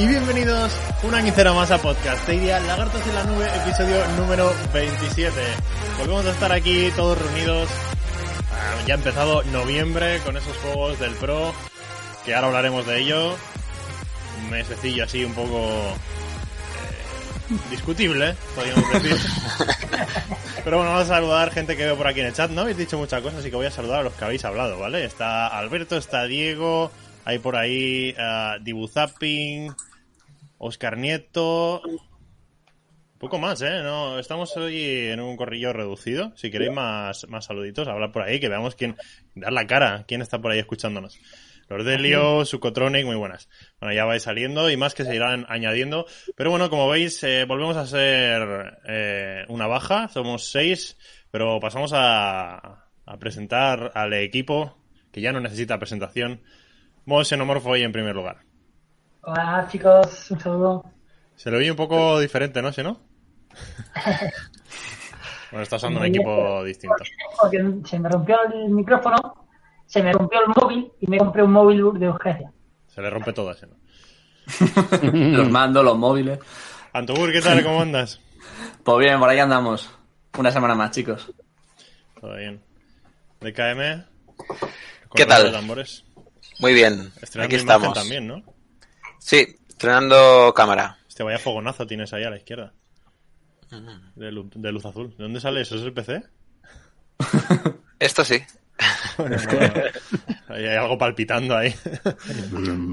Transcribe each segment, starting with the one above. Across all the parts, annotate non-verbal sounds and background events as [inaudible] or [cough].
y bienvenidos un año cero más a Podcast Stadia, Lagartos en la Nube, episodio número 27. Volvemos a estar aquí todos reunidos. Ah, Ya ha empezado noviembre con esos juegos del Pro, que ahora hablaremos de ello. Un mesecillo así un poco eh, discutible, podríamos decir. [laughs] Pero bueno, vamos a saludar gente que veo por aquí en el chat. No habéis dicho muchas cosas, así que voy a saludar a los que habéis hablado, ¿vale? Está Alberto, está Diego, hay por ahí uh, Dibuzapping, Oscar Nieto. Poco más, ¿eh? No, estamos hoy en un corrillo reducido. Si queréis más, más saluditos, hablar por ahí, que veamos quién, dar la cara, quién está por ahí escuchándonos. Lordelio, Sucotronic, muy buenas. Bueno, ya vais saliendo y más que se irán añadiendo. Pero bueno, como veis, eh, volvemos a ser eh, una baja. Somos seis, pero pasamos a, a presentar al equipo que ya no necesita presentación. Modo xenomorfo hoy en primer lugar. Hola chicos, un saludo. Se lo oye un poco diferente, ¿no? ¿Sí, [laughs] no? bueno, está usando un equipo distinto. Porque se me rompió el micrófono, se me rompió el móvil y me compré un móvil de urgencia. Se le rompe todo así, ¿no? [laughs] los mandos, los móviles. Antobur, ¿qué tal? [laughs] ¿Cómo andas? Pues bien, por ahí andamos. Una semana más, chicos. Todo bien. DKM. ¿Qué tal? de tambores. Muy bien, Estrenando aquí estamos. también, ¿no? Sí, estrenando cámara. Este vaya fogonazo tienes ahí a la izquierda. De, lu- de luz azul. ¿De dónde sale eso? ¿Es el PC? [laughs] Esto sí. Bueno, [laughs] no. Ahí hay algo palpitando ahí. Eh,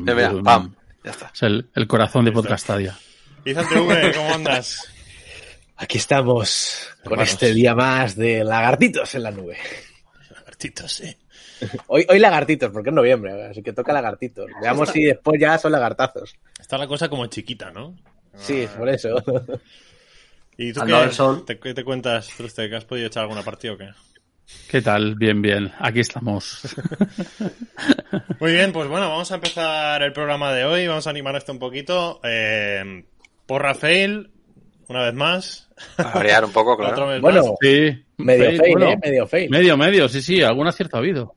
mira, pam, ya está. Es el, el corazón de Podcastadia. Izan TV, ¿cómo andas? Aquí estamos con este día más de lagartitos en la nube. Lagartitos, sí. Hoy, hoy lagartitos, porque es noviembre, así que toca lagartitos. Veamos si después ya son lagartazos. Está la cosa como chiquita, ¿no? Sí, por eso. [laughs] ¿Y tú qué, te, qué te cuentas, Truste? ¿Que has podido echar alguna partida o qué? ¿Qué tal? Bien, bien. Aquí estamos. [laughs] Muy bien, pues bueno, vamos a empezar el programa de hoy. Vamos a animar esto un poquito. Eh, por Rafael, una vez más. A variar un poco, claro. Bueno, más. Sí. medio fail, fail, bueno, ¿eh? Medio fail. Medio, medio, sí, sí. Algún acierto ha habido.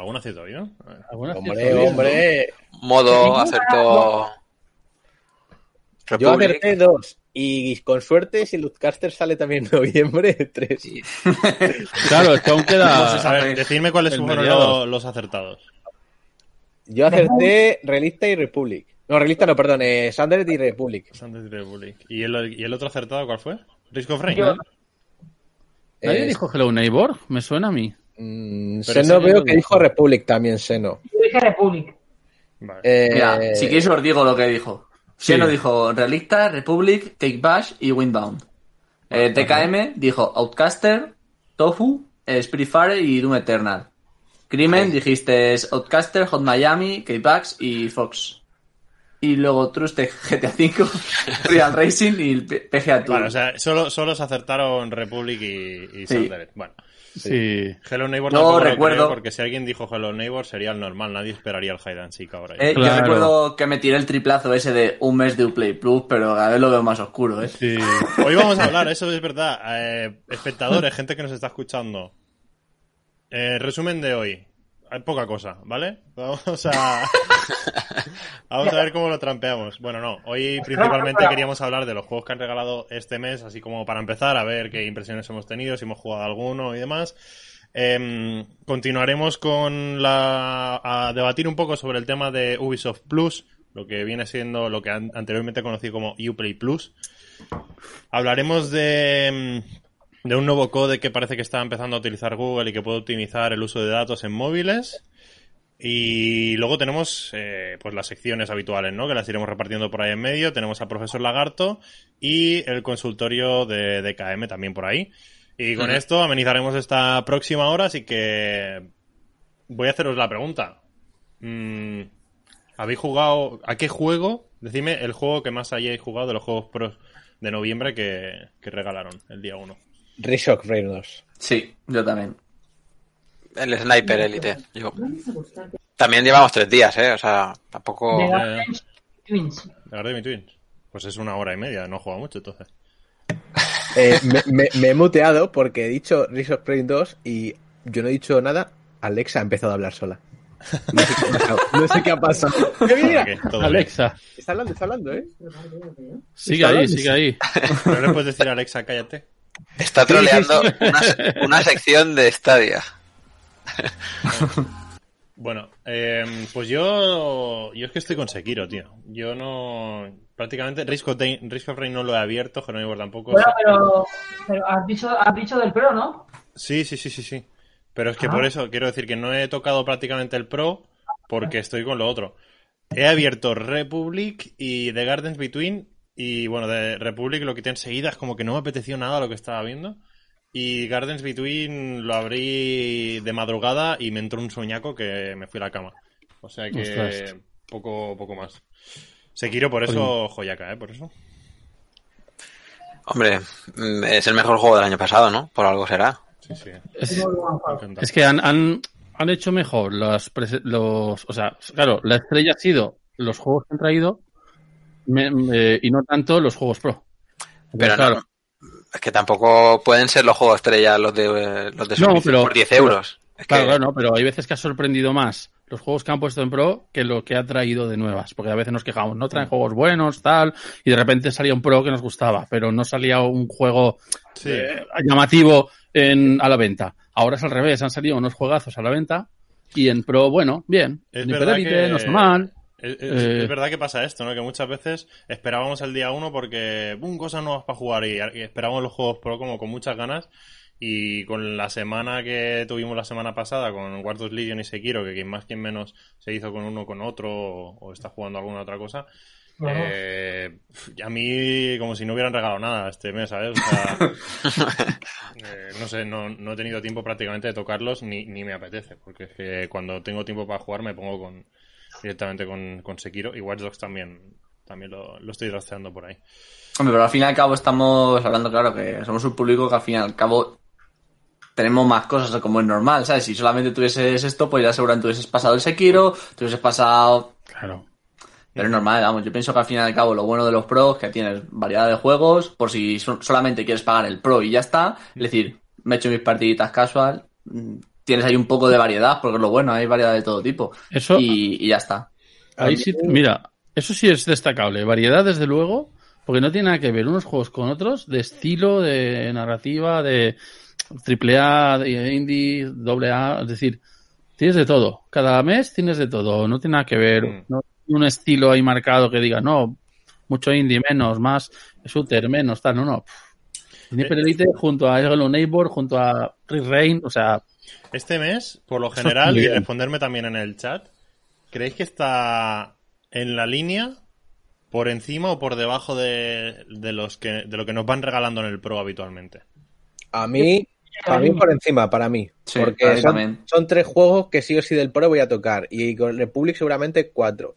¿Algún acierto hoy, no? A Hombre, hombre. Modo acertó. Yo Republic. acerté dos. Y con suerte, si Luzcaster sale también en noviembre, [laughs] tres. [laughs] Claro, es que aún A queda... ver, decidme cuáles fueron mediador. lo- los acertados. Yo acerté Relista y Republic. No, Relista no, perdón, eh, Sundered y Republic. Republic. ¿Y el, ¿Y el otro acertado cuál fue? Risk of Rain. Yo- ¿Nadie Eh, dijo Hello Neighbor? Me suena a mí. Mm, Seno veo que dijo Republic también, Seno. Yo dije Republic. Vale. Eh, Mira, si queréis os digo lo que dijo. Sí. Xeno dijo Relicta, Republic, Take Bash y Windbound. Eh, TKM dijo Outcaster, Tofu, eh, Spiritfarer y Doom Eternal. Crimen dijiste Outcaster, Hot Miami, K-Pax y Fox. Y luego Truste [laughs] GTA V, [laughs] Real Racing y PGA Tour. Vale, o sea, solo, solo se acertaron Republic y, y Sí. Bueno, Sí. Hello Neighbor No tampoco lo recuerdo. creo, porque si alguien dijo Hello Neighbor sería el normal. Nadie esperaría el Hide and Seek ahora. Eh, Yo Claro. recuerdo que me tiré el triplazo ese de un mes de Uplay Plus, pero cada vez lo veo más oscuro, ¿eh? Sí. [laughs] Hoy vamos a hablar, eso es verdad. Eh, espectadores, gente que nos está escuchando. Eh, resumen de hoy. Hay poca cosa, ¿vale? [laughs] Vamos a. Vamos a ver cómo lo trampeamos. Bueno, no. Hoy principalmente queríamos hablar de los juegos que han regalado este mes, así como para empezar, a ver qué impresiones hemos tenido, si hemos jugado alguno y demás. Em, continuaremos con la. a debatir un poco sobre el tema de Ubisoft Plus, lo que viene siendo lo que an- anteriormente conocí como Uplay Plus. Hablaremos de, mm, de un nuevo code que parece que está empezando a utilizar Google y que puede optimizar el uso de datos en móviles. Y luego tenemos eh, pues las secciones habituales, ¿no? Que las iremos repartiendo por ahí en medio. Tenemos al profesor Lagarto y el consultorio de DKM también por ahí. Y con esto amenizaremos esta próxima hora, así que voy a haceros la pregunta. Mm, ¿Habéis jugado a qué juego? Decidme el juego que más hayáis jugado de los juegos pros de noviembre que, que regalaron el día 1. Reshock Rain 2. Sí, yo también. El Sniper Elite. Yo. También llevamos tres días, ¿eh? O sea, tampoco... Guardians Twins. ¿De Guardian Twins? Pues es una hora y media, no he jugado mucho entonces. Eh, me, me- me he muteado porque he dicho Reshock Rain 2 y yo no he dicho nada. Alexa ha empezado a hablar sola. No sé qué ha pasado. No sé qué ha pasado. [laughs] Mira, bien. Alexa, Está hablando, está hablando, ¿eh? sigue ahí, sigue ahí. ¿No le puedes decir a Alexa, cállate? Está troleando una, se- una sección de Stadia. [laughs] Bueno, eh, pues yo, yo es que estoy con Sekiro, tío. Yo no... Prácticamente Risk of, Rain- Risk of Rain no lo he abierto, Jerónimo tampoco. Bueno, pero, pero has, dicho, has dicho del Pro, ¿no? Sí, sí, sí, sí, sí. Pero es que Ah. por eso quiero decir que no he tocado prácticamente el Pro porque estoy con lo otro. He abierto Republic y The Gardens Between y bueno, de Republic lo quité enseguida, es como que no me apeteció nada lo que estaba viendo. Y Gardens Between lo abrí de madrugada y me entró un sueñaco que me fui a la cama. O sea que Ostras. poco, poco más. Sekiro por eso joyaca, ¿eh? Por eso. Hombre, mm, es el mejor juego del año pasado, ¿no? Por algo será. Sí, sí. Es, me encanta. es que han, han, han hecho mejor los, los... O sea, claro, la estrella ha sido los juegos que han traído me- me- y no tanto los juegos pro. Pero claro, no, es que tampoco pueden ser los juegos estrella los de, los de No, pero- por 10 euros. Es Claro, que- claro, no, pero hay veces que ha sorprendido más los juegos que han puesto en Pro que lo que ha traído de nuevas. Porque a veces nos quejamos, no traen juegos buenos, tal, y de repente salía un Pro que nos gustaba, pero no salía un juego Sí. eh, llamativo en, a la venta. Ahora es al revés, han salido unos juegazos a la venta y en Pro, bueno, bien. Es Ni verdad que- no está mal. Es, es- Eh. es verdad que pasa esto, ¿no? Que muchas veces esperábamos el día uno porque, ¡bum! cosas nuevas para jugar y, y esperábamos los juegos pro como con muchas ganas y con la semana que tuvimos la semana pasada con Wardos Legion y Sekiro, que quien más quien menos se hizo con uno con otro o, o está jugando alguna otra cosa, eh, a mí como si no hubieran regalado nada este mes, ¿sabes? O sea, [laughs] eh, no sé, no, no he tenido tiempo prácticamente de tocarlos ni, ni me apetece, porque es que cuando tengo tiempo para jugar me pongo con directamente con, con Sekiro y Watch Dogs también, también lo, lo estoy trasteando por ahí. Hombre, pero al fin y al cabo estamos hablando, claro, que somos un público que al fin y al cabo tenemos más cosas como es normal, ¿sabes? Si solamente tuvieses esto, pues ya seguramente hubieses pasado el Sekiro, te hubieses pasado... Claro. Pero es normal, vamos, yo pienso que al fin y al cabo lo bueno de los pros es que tienes variedad de juegos, por si so- solamente quieres pagar el pro y ya está, es decir, me he hecho mis partiditas casual, mm, tienes ahí un poco de variedad, porque es lo bueno, hay variedad de todo tipo. Eso, Y, y ya está. ahí sí, mira, eso sí es destacable. Variedad, desde luego, porque no tiene nada que ver unos juegos con otros de estilo, de narrativa, de triple A, de indie, doble A, es decir, tienes de todo. Cada mes tienes de todo, no tiene nada que ver. Mm. No un estilo ahí marcado que diga, no, mucho indie menos, más shooter menos, tal, no, no. Sniper Eh, Elite junto a Hello Neighbor, junto a Rick Rain, o sea, Este mes, por lo [laughs] general, y responderme también en el chat, ¿creéis que está en la línea, por encima o por debajo de, de los que, de lo que nos van regalando en el Pro habitualmente? A mí, para mí por encima, para mí. Sí, porque son, tres juegos que sí o sí del Pro voy a tocar. Y con Republic seguramente cuatro.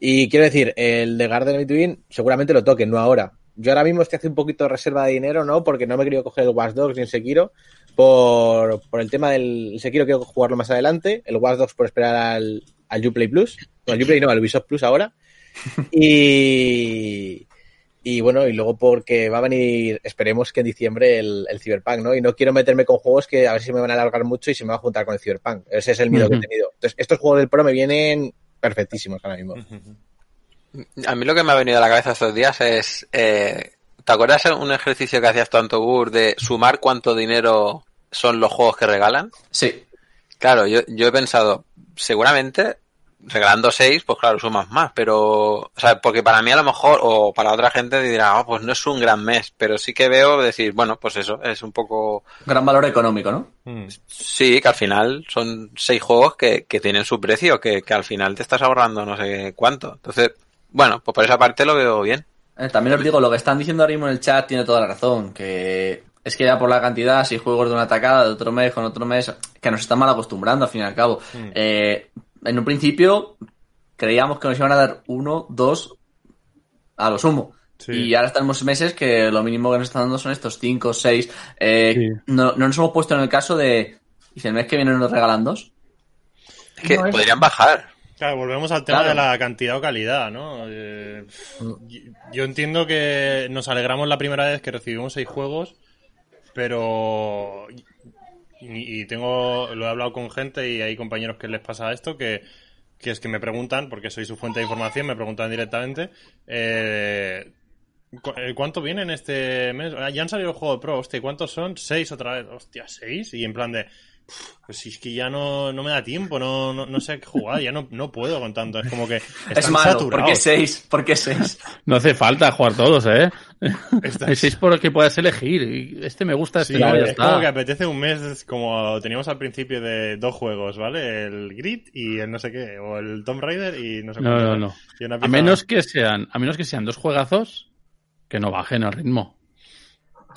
Y quiero decir, el de Garden Between seguramente lo toquen, no ahora. Yo ahora mismo estoy haciendo un poquito de reserva de dinero, ¿no? Porque no me he querido coger el Watch Dogs ni el Sekiro. Por, por el tema del el Sekiro quiero jugarlo más adelante. El Watch Dogs por esperar al, al Uplay Plus. No, al Uplay no, al Ubisoft Plus ahora. [laughs] Y, y bueno, y luego porque va a venir, esperemos que en diciembre el, el Cyberpunk, ¿no? Y no quiero meterme con juegos que a ver si me van a alargar mucho y se me va a juntar con el Cyberpunk. Ese es el miedo que he tenido. Entonces, estos juegos del Pro me vienen perfectísimos ahora mismo. A mí lo que me ha venido a la cabeza estos días es... eh, ¿Te acuerdas un ejercicio que hacías tú, Antogur, de sumar cuánto dinero son los juegos que regalan? Sí, Claro, yo, yo he pensado, seguramente regalando seis, pues claro, sumas más, pero, o sea, porque para mí a lo mejor, o para otra gente dirá, "Ah, pues no es un gran mes, pero sí que veo decir, bueno, pues eso, es un poco, Gran valor económico, ¿no? Mm. sí, que al final son seis juegos que, que tienen su precio, que, que al final te estás ahorrando no sé cuánto. Entonces, bueno, pues por esa parte lo veo bien. Eh, también os digo, lo que están diciendo ahora mismo en el chat tiene toda la razón, que es que ya por la cantidad, si juegos de una atacada, de otro mes, con otro mes, que nos están mal acostumbrando al fin y al cabo. Mm. Eh, en un principio creíamos que nos iban a dar uno, dos, a lo sumo. Sí. Y ahora estamos meses que lo mínimo que nos están dando son estos cinco, seis. Eh, Sí. no, no nos hemos puesto en el caso de, dice, el mes que viene nos regalan dos. Es que No, es- podrían bajar. Claro, volvemos al tema Claro. de la cantidad o calidad, ¿no? Eh, yo- yo entiendo que nos alegramos la primera vez que recibimos seis juegos, pero y, y tengo lo he hablado con gente y hay compañeros que les pasa esto que, que es que me preguntan porque soy su fuente de información me preguntan directamente eh, eh, ¿cuánto viene en este mes? Ah, ya han salido el juego de pro, hostia, ¿y ¿cuántos son? Seis otra vez, hostia, seis y en plan de pues si es que ya no, no me da tiempo, no, no, no sé a qué jugar, ya no, no puedo con tanto. Es como que [laughs] están es malo, ¿por saturados. qué seis? ¿Por qué seis? No hace falta jugar todos, ¿eh? Hay seis por los que puedas elegir. y Este me gusta, este Sí, no, ya es está. como que apetece un mes como teníamos al principio de dos juegos, ¿vale? El Grid y el no sé qué, o el Tomb Raider y no sé No, cuánto. no, no. Una A menos que sean, a menos que sean dos juegazos que no bajen el ritmo.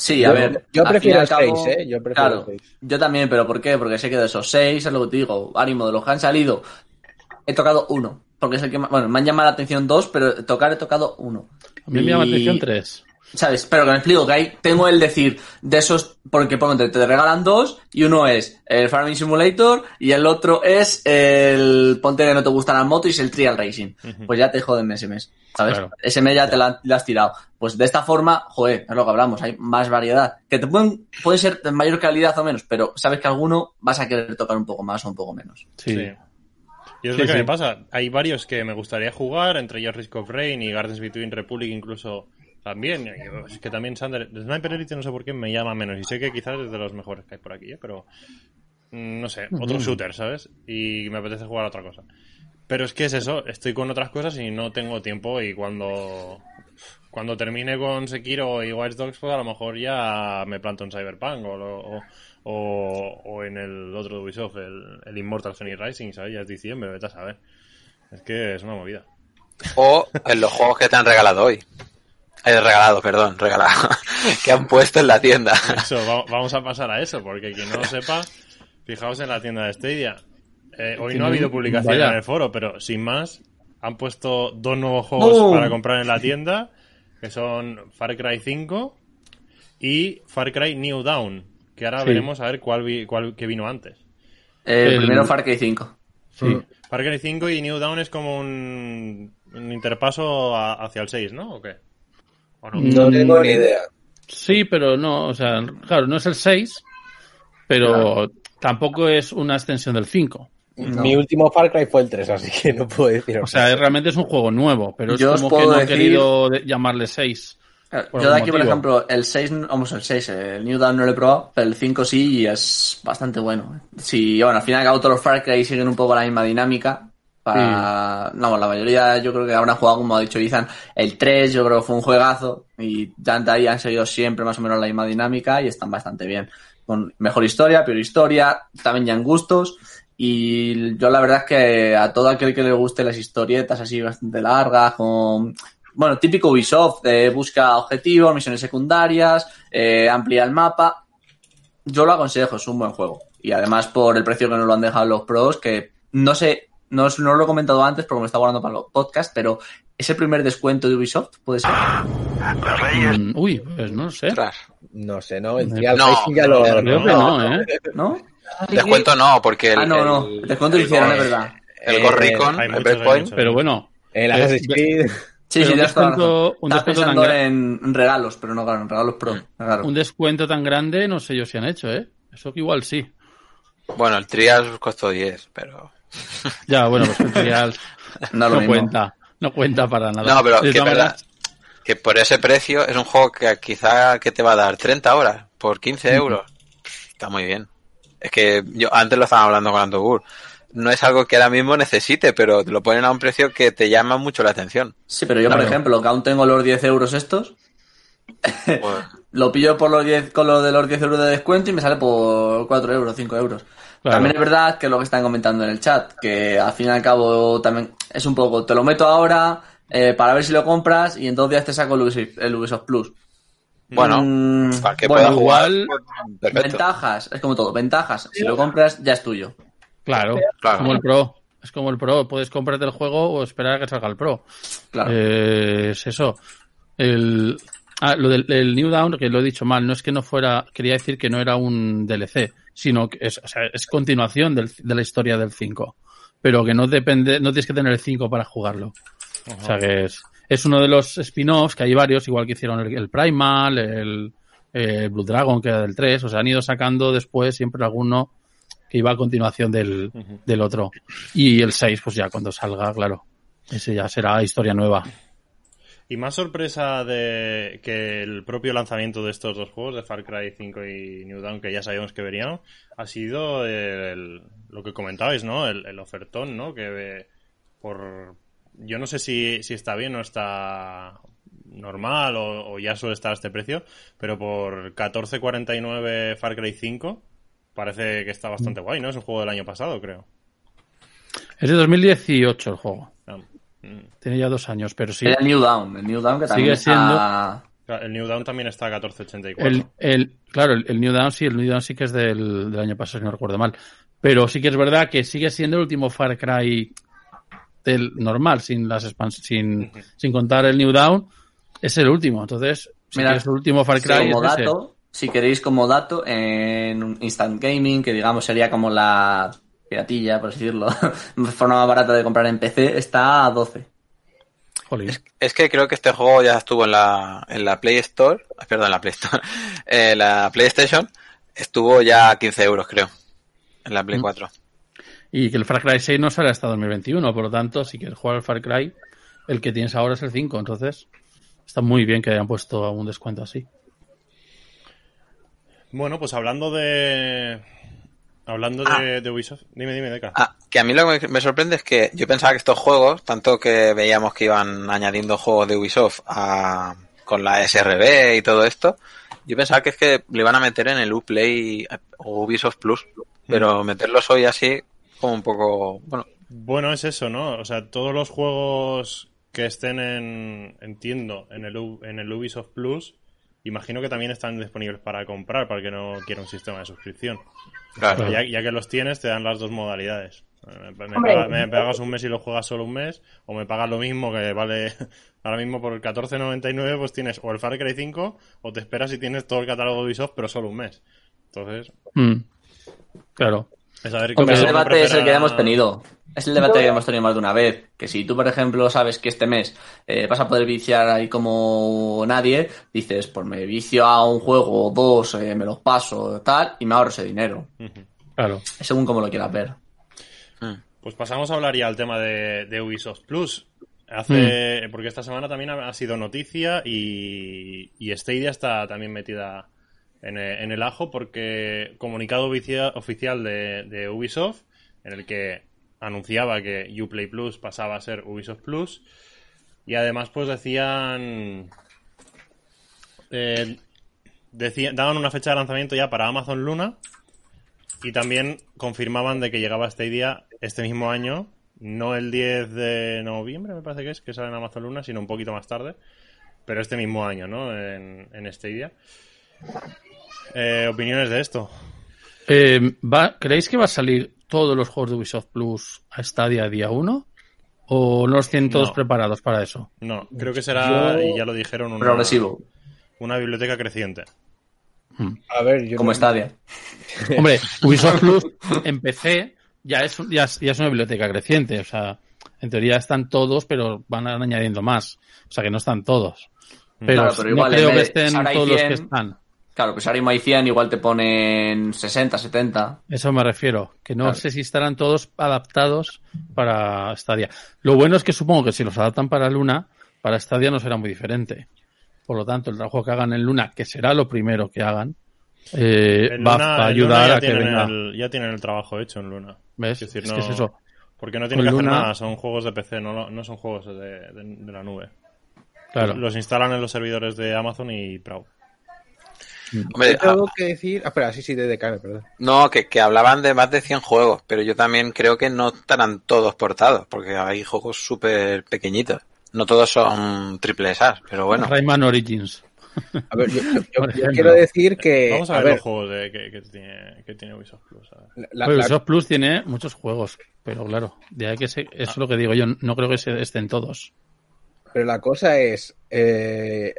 Sí, a Yo- ver. yo prefiero seis, cabo- ¿eh? Yo prefiero claro, seis. yo también, pero ¿por qué? Porque sé que de esos seis, es lo que te digo, ánimo, de los que han salido, he tocado uno. Porque es el que más, bueno, me han llamado la atención dos, pero tocar he tocado uno. A mí me llama Y- atención tres. ¿Sabes? Pero que me explico que ahí tengo el decir de esos, porque ponte, te regalan dos y uno es el Farming Simulator y el otro es el ponte que no te gustan las motos y es el Trial Racing. Pues ya te joden ese mes, ¿sabes? Claro. Ese mes ya te la, la has tirado. Pues de esta forma, joder, es lo que hablamos, hay más variedad. Que te pueden, pueden ser de mayor calidad o menos, pero sabes que alguno vas a querer tocar un poco más o un poco menos. Sí. Sí. Y es Sí, lo que sí. me pasa. Hay varios que me gustaría jugar, entre ellos Risk of Rain y Gardens Between Republic incluso también. Yo- Es que también Sander, Sniper Elite no sé por qué me llama menos. Y sé que quizás es de los mejores que hay por aquí, ¿eh? pero mm, no sé, otro shooter, ¿sabes? Y me apetece jugar a otra cosa. Pero es que es eso, estoy con otras cosas y no tengo tiempo y cuando cuando termine con Sekiro y Watch Dogs, pues a lo mejor ya me planto en Cyberpunk o, lo- o, o- o en el otro de Ubisoft, el, el Immortal Phoenix Rising, ¿sabes? Ya es diciembre, vete a saber. Es que es una movida. O en los juegos que te han regalado hoy. Eh, regalado, perdón, regalado. [laughs] que han puesto en la tienda. Eso, va- vamos a pasar a eso, porque quien no lo sepa, fijaos en la tienda de Stadia. Eh, hoy no ha habido publicación Vaya. en el foro, pero sin más, han puesto dos nuevos juegos para comprar en la tienda, que son Far Cry 5 y Far Cry New Dawn, que ahora Sí. veremos a ver cuál, vi- cuál que vino antes. El, El- primero Far Cry 5. Sí. Far Cry 5 y New Dawn es como un, un interpaso a- hacia el 6, ¿no? ¿O qué? ¿O no? Mm. No tengo ni idea. Sí, pero no, o sea, claro, no es el 6, pero tampoco es una extensión del 5. Mi último Far Cry fue el 3, así que no puedo decir. O sea, es- realmente es un juego nuevo, pero es Yo os como que puedo no he decir- querido de- llamarle 6. Claro, Por Yo de aquí, por motivo. ejemplo, el 6, vamos, el 6, el New Dawn no lo he probado, pero el 5 sí y es bastante bueno. Sí, bueno, al fin y al cabo todos los Far Cry siguen un poco la misma dinámica. Para... No, la mayoría yo creo que habrán jugado, como ha dicho Izan, el 3 yo creo que fue un juegazo y Dante ahí han seguido siempre más o menos la misma dinámica y están bastante bien. Con mejor historia, peor historia, también ya en gustos. Y yo la verdad es que a todo aquel que le guste las historietas así bastante largas, con bueno, típico Ubisoft, eh, busca objetivos, misiones secundarias, eh, amplía el mapa. Yo lo aconsejo, es un buen juego. Y además por el precio que nos lo han dejado los pros, que no sé, no, os- no lo he comentado antes porque me está guardando para los podcasts, pero es el primer descuento de Ubisoft, puede ser. Mm, uy, pues no sé. No sé, ¿no? El No, ya lo. Creo que no, ¿eh? ¿No? Descuento no, porque el, ah, no, no. el- El descuento lo el hicieron, es verdad. El Eh, hay el hay Breakpoint. Pero bueno, El Eh, Assassin's Creed. Sí, sí, un descuento- razón. un Estaba descuento tan pensando en en regalos, pero no, claro, en regalos pro. Claro. un descuento tan grande no sé yo si han hecho, ¿eh? Eso que igual sí. Bueno, el Trials costó 10, pero... Ya, bueno, pues el Trials [laughs] No lo no mismo. cuenta. No cuenta para nada. No, pero que verdad que por ese precio es un juego que quizá que te va a dar 30 horas por 15 euros. Está muy bien. Es que yo antes lo estaba hablando con Antogur. no es algo que ahora mismo necesite, pero te lo ponen a un precio que te llama mucho la atención. Sí, pero yo, por ejemplo, que aún tengo los 10 euros estos, Pues, [laughs] lo pillo por los 10, con lo de los 10 euros de descuento y me sale por 4 euros, 5 euros. Claro. También es verdad que es lo que están comentando en el chat, que al fin y al cabo también es un poco, te lo meto ahora eh, para ver si lo compras y en dos días te saco el Ubisoft, el Ubisoft Plus. bueno, Mm, para que bueno, pueda jugar. perfecto. Ventajas, es como todo, ventajas. Si lo compras, ya es tuyo. Claro, Claro. como el Pro. Es como el Pro. Puedes comprarte el juego o esperar a que salga el Pro. Claro. Eh, es eso. El, ah, lo del el New Down, que lo he dicho mal, no es que no fuera, quería decir que no era un DLC, sino que es, o sea, es continuación del- de la historia del 5. Pero que no depende, no tienes que tener el 5 para jugarlo. O sea que es, es uno de los spin-offs, que hay varios, igual que hicieron el, el Primal, el, el Blue Dragon, que era del 3, o sea, han ido sacando después siempre alguno que iba a continuación del, del otro. Y el 6, pues ya cuando salga, claro. Ese ya será historia nueva. Y más sorpresa de que el propio lanzamiento de estos dos juegos, de Far Cry 5 y New Dawn, que ya sabíamos que verían, ha sido el- lo que comentabais, ¿no? El, el ofertón, ¿no? Que eh, por... Yo no sé si, si está bien o está normal o, o ya suele estar a este precio, pero por 14.49 Far Cry 5 parece que está bastante guay, ¿no? Es un juego del año pasado, creo. Es de 2018 el juego. Tiene ya dos años, pero sí. Era el New Down, el New Down que también Sigue siendo- está- El New Dawn también está a 14.84. El, el, claro, el, el New Down sí, el New Down sí que es del, del año pasado, si no recuerdo mal. Pero sí que es verdad que sigue siendo el último Far Cry del normal, sin las expans sin, sin contar el New Down. Es el último, entonces, si Mira, quieres el último Far Cry como es dato, si queréis como dato, en un Instant Gaming, que digamos sería como la piratilla, por así decirlo, [laughs] forma más barata de comprar en PC, está a 12. Jolín. Es que creo que este juego ya estuvo en la, en la Play Store, eh, perdón, en la Play Store, [laughs] en la PlayStation, estuvo ya a 15 euros, creo, en la Play Mm. 4. Y que el Far Cry 6 no sale hasta 2021, por lo tanto, si quieres jugar al Far Cry, el que tienes ahora es el 5, entonces está muy bien que hayan puesto un descuento así. Bueno, pues hablando de. Hablando de, de Ubisoft. Dime, dime, Deca. Ah, que a mí lo que me sorprende es que yo pensaba que estos juegos, tanto que veíamos que iban añadiendo juegos de Ubisoft a, con la SRB y todo esto, yo pensaba que es que le iban a meter en el Uplay o Ubisoft Plus, pero meterlos hoy así como un poco, bueno, Bueno, es eso, ¿no? O sea, todos los juegos que estén en. Entiendo, en el, U- en el Ubisoft Plus, imagino que también están disponibles para comprar, para el que no quiera un sistema de suscripción. Claro. Ya, ya que los tienes, te dan las dos modalidades. Me, Hombre. paga- me pagas un mes y lo juegas solo un mes, o me pagas lo mismo que vale [laughs] ahora mismo por el 14.99, pues tienes o el Far Cry 5, o te esperas y tienes todo el catálogo de Ubisoft, pero solo un mes. Entonces, Mm. Claro. Es a ver Hombre, Ese cada uno debate es el que hemos tenido. Es el debate que hemos tenido más de una vez. Que si tú, por ejemplo, sabes que este mes eh, vas a poder viciar ahí como nadie, dices, pues me vicio a un juego o dos, eh, me los paso, tal, y me ahorro ese dinero. Claro. Es según como lo quieras ver. Pues pasamos a hablar ya al tema de, de Ubisoft Plus. Hace, Porque esta semana también ha, ha sido noticia y, y Stadia está también metida en, el ajo porque comunicado oficia- oficial de, de Ubisoft en el que anunciaba que Uplay Plus pasaba a ser Ubisoft Plus y además pues decían eh, decían daban una fecha de lanzamiento ya para Amazon Luna y también confirmaban de que llegaba Stadia este mismo año, no el 10 de noviembre, me parece que es, que sale en Amazon Luna, sino un poquito más tarde, pero este mismo año, ¿no? En, en Stadia. Eh, ¿Opiniones de esto? Eh, ¿va- ¿Creéis que va a salir todos los juegos de Ubisoft Plus a Stadia día 1? ¿O no los tienen todos No. preparados para eso? No, creo que será, Yo- y ya lo dijeron, una, Progresivo, una biblioteca creciente. A ver, yo como no- Stadia. [laughs] Hombre, Ubisoft Plus en PC ya es, ya, es, ya es una biblioteca creciente. O sea, en teoría están todos, pero van añadiendo más. O sea, que no están todos. Pero, Claro, pero no igual creo que estén todos los 100. que están. Claro, pues hay 100, igual te ponen 60, 70. Eso me refiero. Que no Claro. sé si estarán todos adaptados para Stadia. Lo bueno es que supongo que si los adaptan para Luna, para Stadia no será muy diferente. Por lo tanto, el trabajo que hagan en Luna, que será lo primero que hagan, eh, va a ayudar a que venga. el- ya tienen el trabajo hecho en Luna. ¿Ves? Es decir, Es no- que es eso. Porque no tienen Con que hacer Luna- nada, son juegos de PC, no, no son juegos de, de- de la nube. Claro. Los instalan en los servidores de Amazon y Pro. Hombre, Yo tengo ah, que decir. Ah, espera, sí, sí, de DKM, perdón. no, que, que hablaban de más de 100 juegos, pero yo también creo que no estarán todos portados, porque hay juegos súper pequeñitos. No todos son triple S, pero bueno. Rayman Origins. A ver, yo, yo- yo- Por yo ejemplo. quiero decir que. Vamos a, a ver, ver, los juegos de, que, que tiene, que tiene Ubisoft Plus. a la- Ubisoft Plus tiene muchos juegos, pero claro, de ahí que se, eso es lo que digo yo, no creo que se estén todos. Pero la cosa es, eh,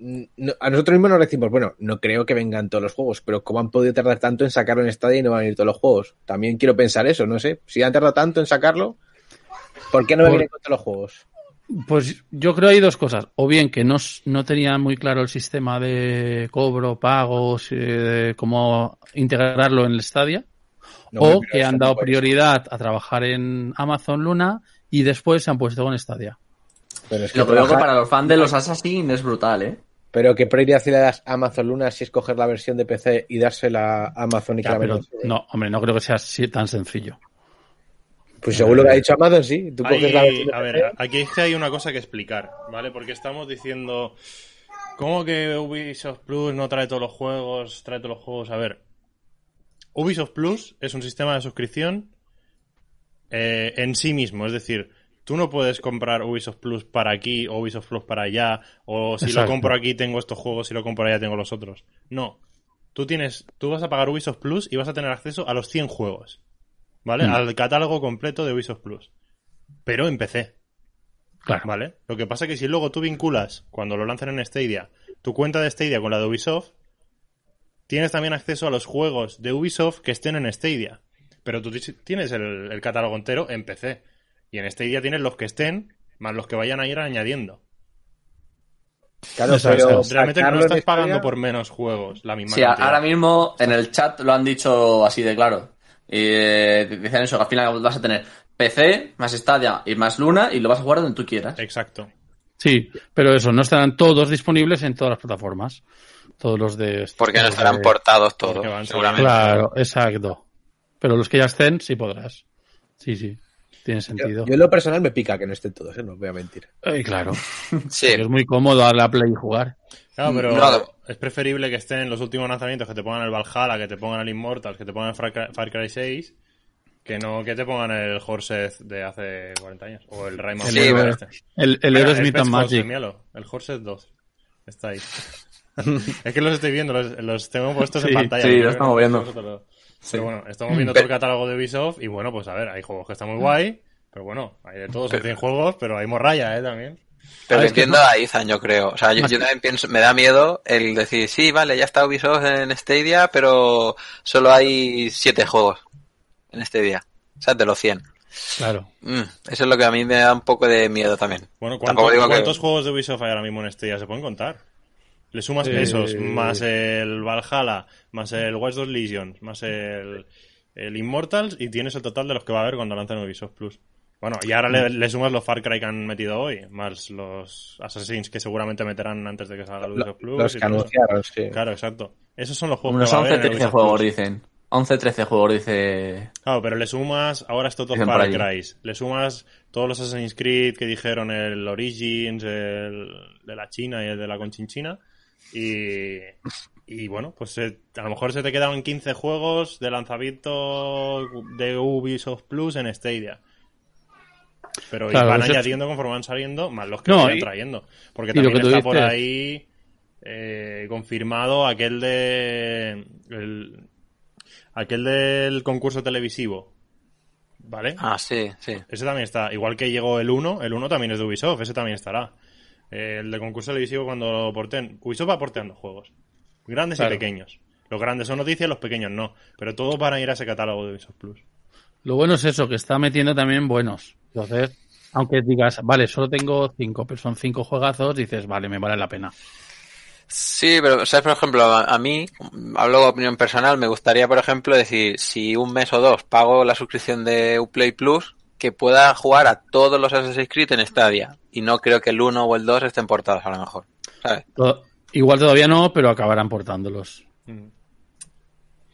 no- a nosotros mismos nos decimos, bueno, no creo que vengan todos los juegos, pero ¿cómo han podido tardar tanto en sacarlo en Stadia y no van a ir todos los juegos? También quiero pensar eso, no sé. Si han tardado tanto en sacarlo, ¿por qué no me Por- vienen con todos los juegos? Pues yo creo hay dos cosas. O bien que no, no tenían muy claro el sistema de cobro, pagos, eh, de cómo integrarlo en el Stadia. No, o que han dado prioridad a trabajar en Amazon Luna y después se han puesto con Stadia. Pero, es que Lo que que trabajar- para los fans de los Assassin es brutal, ¿eh? Pero qué prioridad le das a Amazon Luna si escoger la versión de PC y dársela a Amazon y que la pero no, hombre, no creo que sea así tan sencillo. Pues según lo que ha dicho Amazon, sí. Tú coges la Hay- versión de a PC. ver, aquí es que hay una cosa que explicar, ¿vale? Porque estamos diciendo, ¿cómo que Ubisoft Plus no trae todos los juegos, trae todos los juegos? A ver, Ubisoft Plus es un sistema de suscripción eh, en sí mismo, es decir, tú no puedes comprar Ubisoft Plus para aquí o Ubisoft Plus para allá, o si Exacto. lo compro aquí tengo estos juegos, si lo compro allá tengo los otros. No, tú tienes, tú vas a pagar Ubisoft Plus y vas a tener acceso a los 100 juegos, ¿vale? Mm. Al catálogo completo de Ubisoft Plus, pero en PC. Claro. ¿Vale? Lo que pasa es que si luego tú vinculas, cuando lo lanzan en Stadia, tu cuenta de Stadia con la de Ubisoft, tienes también acceso a los juegos de Ubisoft que estén en Stadia. Pero tú ti- tienes el, el catálogo entero en PC. Y en Stadia tienes los que estén, más los que vayan a ir añadiendo. Claro, O sea, pero Realmente no estás pagando por menos juegos, la misma Sí, cantidad. ahora mismo en el chat lo han dicho así de claro. Y eh, dicen eso, que al final vas a tener PC, más Stadia y más Luna y lo vas a jugar donde tú quieras. Exacto. Sí, pero eso, no estarán todos disponibles en todas las plataformas. Todos los de... Porque no estarán de- portados todos, seguramente. Claro, exacto. Pero los que ya estén, sí podrás. Sí, sí, tiene sentido. yo en lo personal me pica que no estén todos, ¿eh? no os voy a mentir. Claro, [laughs] Sí, es muy cómodo darle a play y jugar. Claro, pero No. es preferible que estén los últimos lanzamientos, que te pongan el Valhalla, que te pongan el Immortals, que te pongan el Far Cry, Far Cry 6, que no que te pongan el Horsed de hace 40 años. O el Rayman Sí, pero- este. El, el Mira, and Magic. el Horsed 2. Está ahí. [laughs] es que los estoy viendo, los, los tengo puestos Sí, en pantalla. sí, lo estamos viendo. Sí. Pero bueno, estamos viendo todo el catálogo de Ubisoft y bueno, pues a ver, hay juegos que están muy guay, pero bueno, hay de todos, son 100 juegos, pero hay morralla, ¿eh? También. pero Ah, entiendo a Ethan, yo creo. O sea, yo, también pienso, me da miedo el decir, sí, vale, ya está Ubisoft en Stadia, pero solo hay 7 juegos en Stadia. O sea, de los 100. Claro. Mm, eso es lo que a mí me da un poco de miedo también. Bueno, Tampoco ¿cuántos, digo que- cuántos juegos de Ubisoft hay ahora mismo en Stadia? Se pueden contar. Le sumas Eh, esos, más el Valhalla, más el Watch Dogs Legion, más el, el Immortals y tienes el total de los que va a haber cuando lancen Ubisoft Plus. Bueno, y ahora le, le sumas los Far Cry que han metido hoy, más los Assassins que seguramente meterán antes de que salga el Ubisoft Plus. los que anunciaron, sí. Claro, exacto. Esos son los juegos Unos que va a haber 11, en el 13 Ubisoft juegos, Plus. dicen. 11, 13 juegos, dice. Claro, pero le sumas ahora estos dos Far allí. Cry. Le sumas todos los Assassin's Creed que dijeron, el Origins, el de la China y el de la Conchinchina. Y, y bueno, pues eh, a lo mejor se te quedan 15 juegos de lanzamiento de Ubisoft Plus en Stadia. Pero Claro, van eso es- añadiendo conforme van saliendo, más los que No, vayan y- trayendo. Porque también está por ahí eh, confirmado aquel de. el- aquel del concurso televisivo. ¿Vale? Ah, sí, sí. Ese también está. Igual que llegó el 1, el 1 también es de Ubisoft, ese también estará. Eh, el de concurso televisivo cuando lo porten. Ubisoft va porteando juegos. Grandes Claro. y pequeños. Los grandes son noticias, los pequeños no. Pero todos van a ir a ese catálogo de Ubisoft Plus. Lo bueno es eso, que está metiendo también buenos. Entonces, aunque digas, vale, solo tengo cinco, pero son cinco juegazos, dices, vale, me vale la pena. Sí, pero, ¿sabes? Por ejemplo, a, a mí, hablo de opinión personal, me gustaría, por ejemplo, decir, si un mes o dos pago la suscripción de Uplay Plus, que pueda jugar a todos los Assassin's Creed en Stadia. Y no creo que el 1 o el 2 estén portados, a lo mejor. Igual todavía no, pero acabarán portándolos. Mm.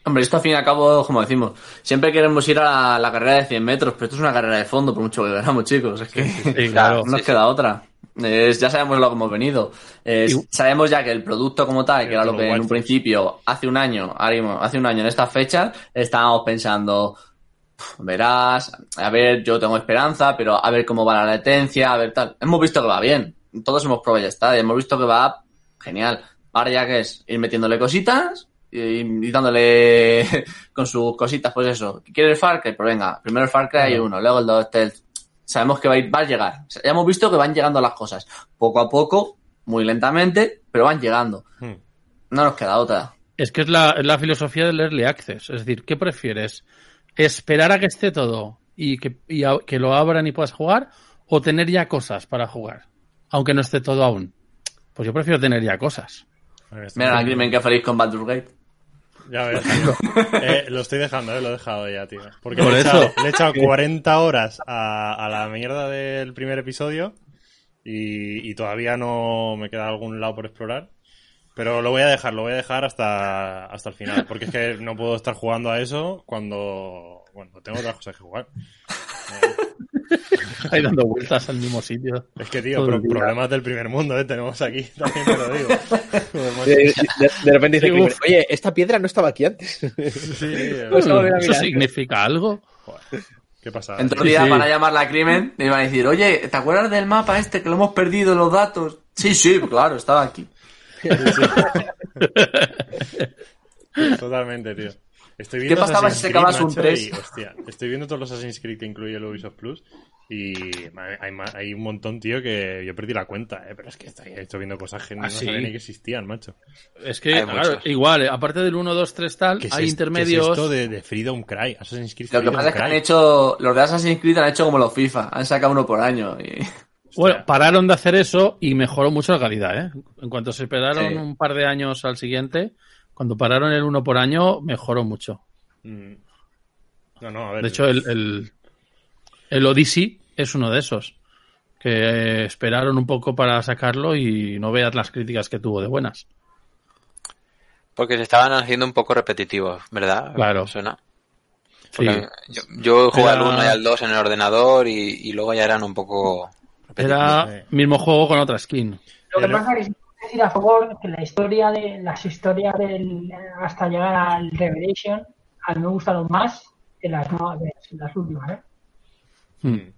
Hombre, esto al fin y al cabo, como decimos, siempre queremos ir a la, la carrera de 100 metros, pero esto es una carrera de fondo, por mucho que ganamos, chicos. Es que Sí, [laughs] claro. no nos queda otra. Es- ya sabemos lo que hemos venido. Es- Y- sabemos ya que el producto como tal, que era lo que en un principio, hace un año, ahora mismo, hace un año en estas fechas, estábamos pensando, "Pf, verás, a ver, yo tengo esperanza, pero a ver cómo va la latencia, a ver tal. Hemos visto que va bien. Todos hemos probado ya está. y hemos visto que va genial. Ahora ya que es ir metiéndole cositas y, y dándole [laughs] con sus cositas, pues eso. ¿Quieres el Far Cry? Pues venga, primero el Far Cry 1, luego el 2 Stealth. Sabemos que va a, ir- va a llegar. Ya hemos visto que van llegando las cosas. Poco a poco, muy lentamente, pero van llegando. Hmm. No nos queda otra. Es que es la, es la filosofía del Early Access. Es decir, ¿qué prefieres? ¿Esperar a que esté todo y que, y a- que lo abran y puedas jugar? ¿O tener ya cosas para jugar? Aunque no esté todo aún. Pues yo prefiero tener ya cosas. Mira crimen que feliz con Baldur's Gate. Ya ves, tío. [laughs] Eh, lo estoy dejando, eh, lo he dejado ya, tío. Porque Por le, he eso. echado, le he echado 40 horas a, a la mierda del primer episodio y, y todavía no me queda algún lado por explorar. Pero lo voy a dejar, lo voy a dejar hasta, hasta el final, porque es que no puedo estar jugando a eso cuando, cuando tengo otras cosas que jugar. [laughs] Ahí dando vueltas al mismo sitio. Es que, tío, día. problemas del primer mundo, ¿eh? Tenemos aquí, también te lo digo. [laughs] De, de- de repente dice, uf. oye, esta piedra no estaba aquí antes. [laughs] Sí. Pues no, mira, ¿Eso significa algo? Joder, qué pasada. En día sí. van a llamarla a crimen y van a decir, oye, ¿te acuerdas del mapa este que lo hemos perdido los datos? Sí, sí, claro, estaba aquí. [laughs] Totalmente, tío. Estoy ¿Qué viendo pasaba Assassin's si te Creed, acabas un macho, tres? y, hostia, estoy viendo todos los Assassin's Creed que incluye el Ubisoft Plus y hay, hay un montón, tío, que yo perdí la cuenta, eh, pero es que estoy, estoy viendo cosas que no ¿Ah, sí? sabía ni que existían, macho. Es que, claro, igual, eh, aparte del 1, 2, 3 tal, ¿Qué hay es- intermedios. ¿qué es esto de, de Freedom Cry? Assassin's Creed Lo que pasa es que han hecho, los de Assassin's Creed han hecho como los FIFA, han sacado uno por año. Y... Bueno, pararon de hacer eso y mejoró mucho la calidad, ¿eh? En cuanto se esperaron Sí. un par de años al siguiente, cuando pararon el uno por año, mejoró mucho. Mm. No, no, a ver. De hecho, el, el, el Odyssey es uno de esos. Que esperaron un poco para sacarlo y no veas las críticas que tuvo de buenas. Porque se estaban haciendo un poco repetitivos, ¿verdad? Claro. Suena. Sí. Yo, yo jugué al Era- 1 y al 2 en el ordenador y, y luego ya eran un poco. Era mismo juego con otra skin. Lo que Pero- pasa es que decir a favor que la historia de las historias del hasta llegar al Revelation a mí me gustaron más que las nuevas que las últimas, ¿eh? Hmm.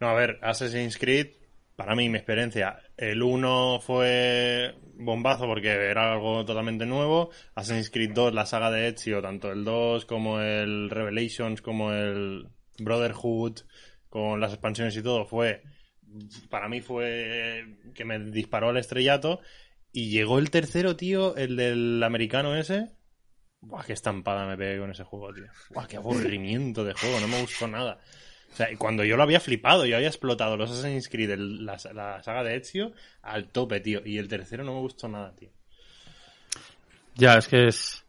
No, a ver, Assassin's Creed, para mí, mi experiencia, el 1 fue bombazo porque era algo totalmente nuevo. Assassin's Creed 2, la saga de Ezio, tanto el 2 como el Revelations, como el Brotherhood, con las expansiones y todo, fue, para mí fue que me disparó al estrellato. Y llegó el tercero, tío, el del americano ese. Buah, qué estampada me pegué con ese juego, tío. Buah, qué aburrimiento de juego, no me gustó nada. O sea, cuando yo lo había flipado, yo había explotado los Assassin's Creed, la, la saga de Ezio, al tope, tío. Y el tercero no me gustó nada, tío. Ya, es que es.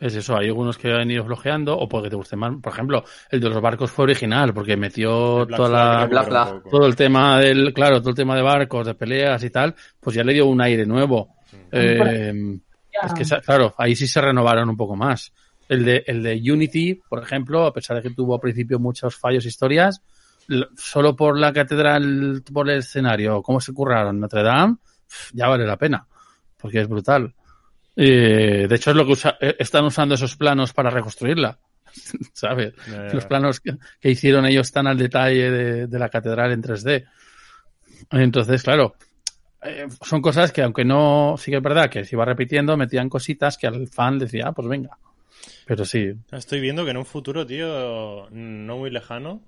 Es eso, hay algunos que han ido flojeando o porque te guste más. Por ejemplo, el de los barcos fue original porque metió toda la, Black todo el tema del, claro, todo el tema de barcos, de peleas y tal, pues ya le dio un aire nuevo. Eh, es que, claro, ahí sí se renovaron un poco más. El de, el de Unity, por ejemplo, a pesar de que tuvo al principio muchos fallos e historias, solo por la catedral, por el escenario, cómo se curraron Notre Dame, ya vale la pena, porque es brutal. Eh, de hecho, es lo que usa- eh, están usando esos planos para reconstruirla. [laughs] ¿Sabes? Los planos que, que hicieron ellos están al detalle de, de la catedral en 3D. Entonces, claro, eh, son cosas que aunque no, sí que es verdad que se iba repitiendo, metían cositas que al fan decía, ah, pues venga. Pero sí, Estoy viendo que en un futuro, tío, no muy lejano,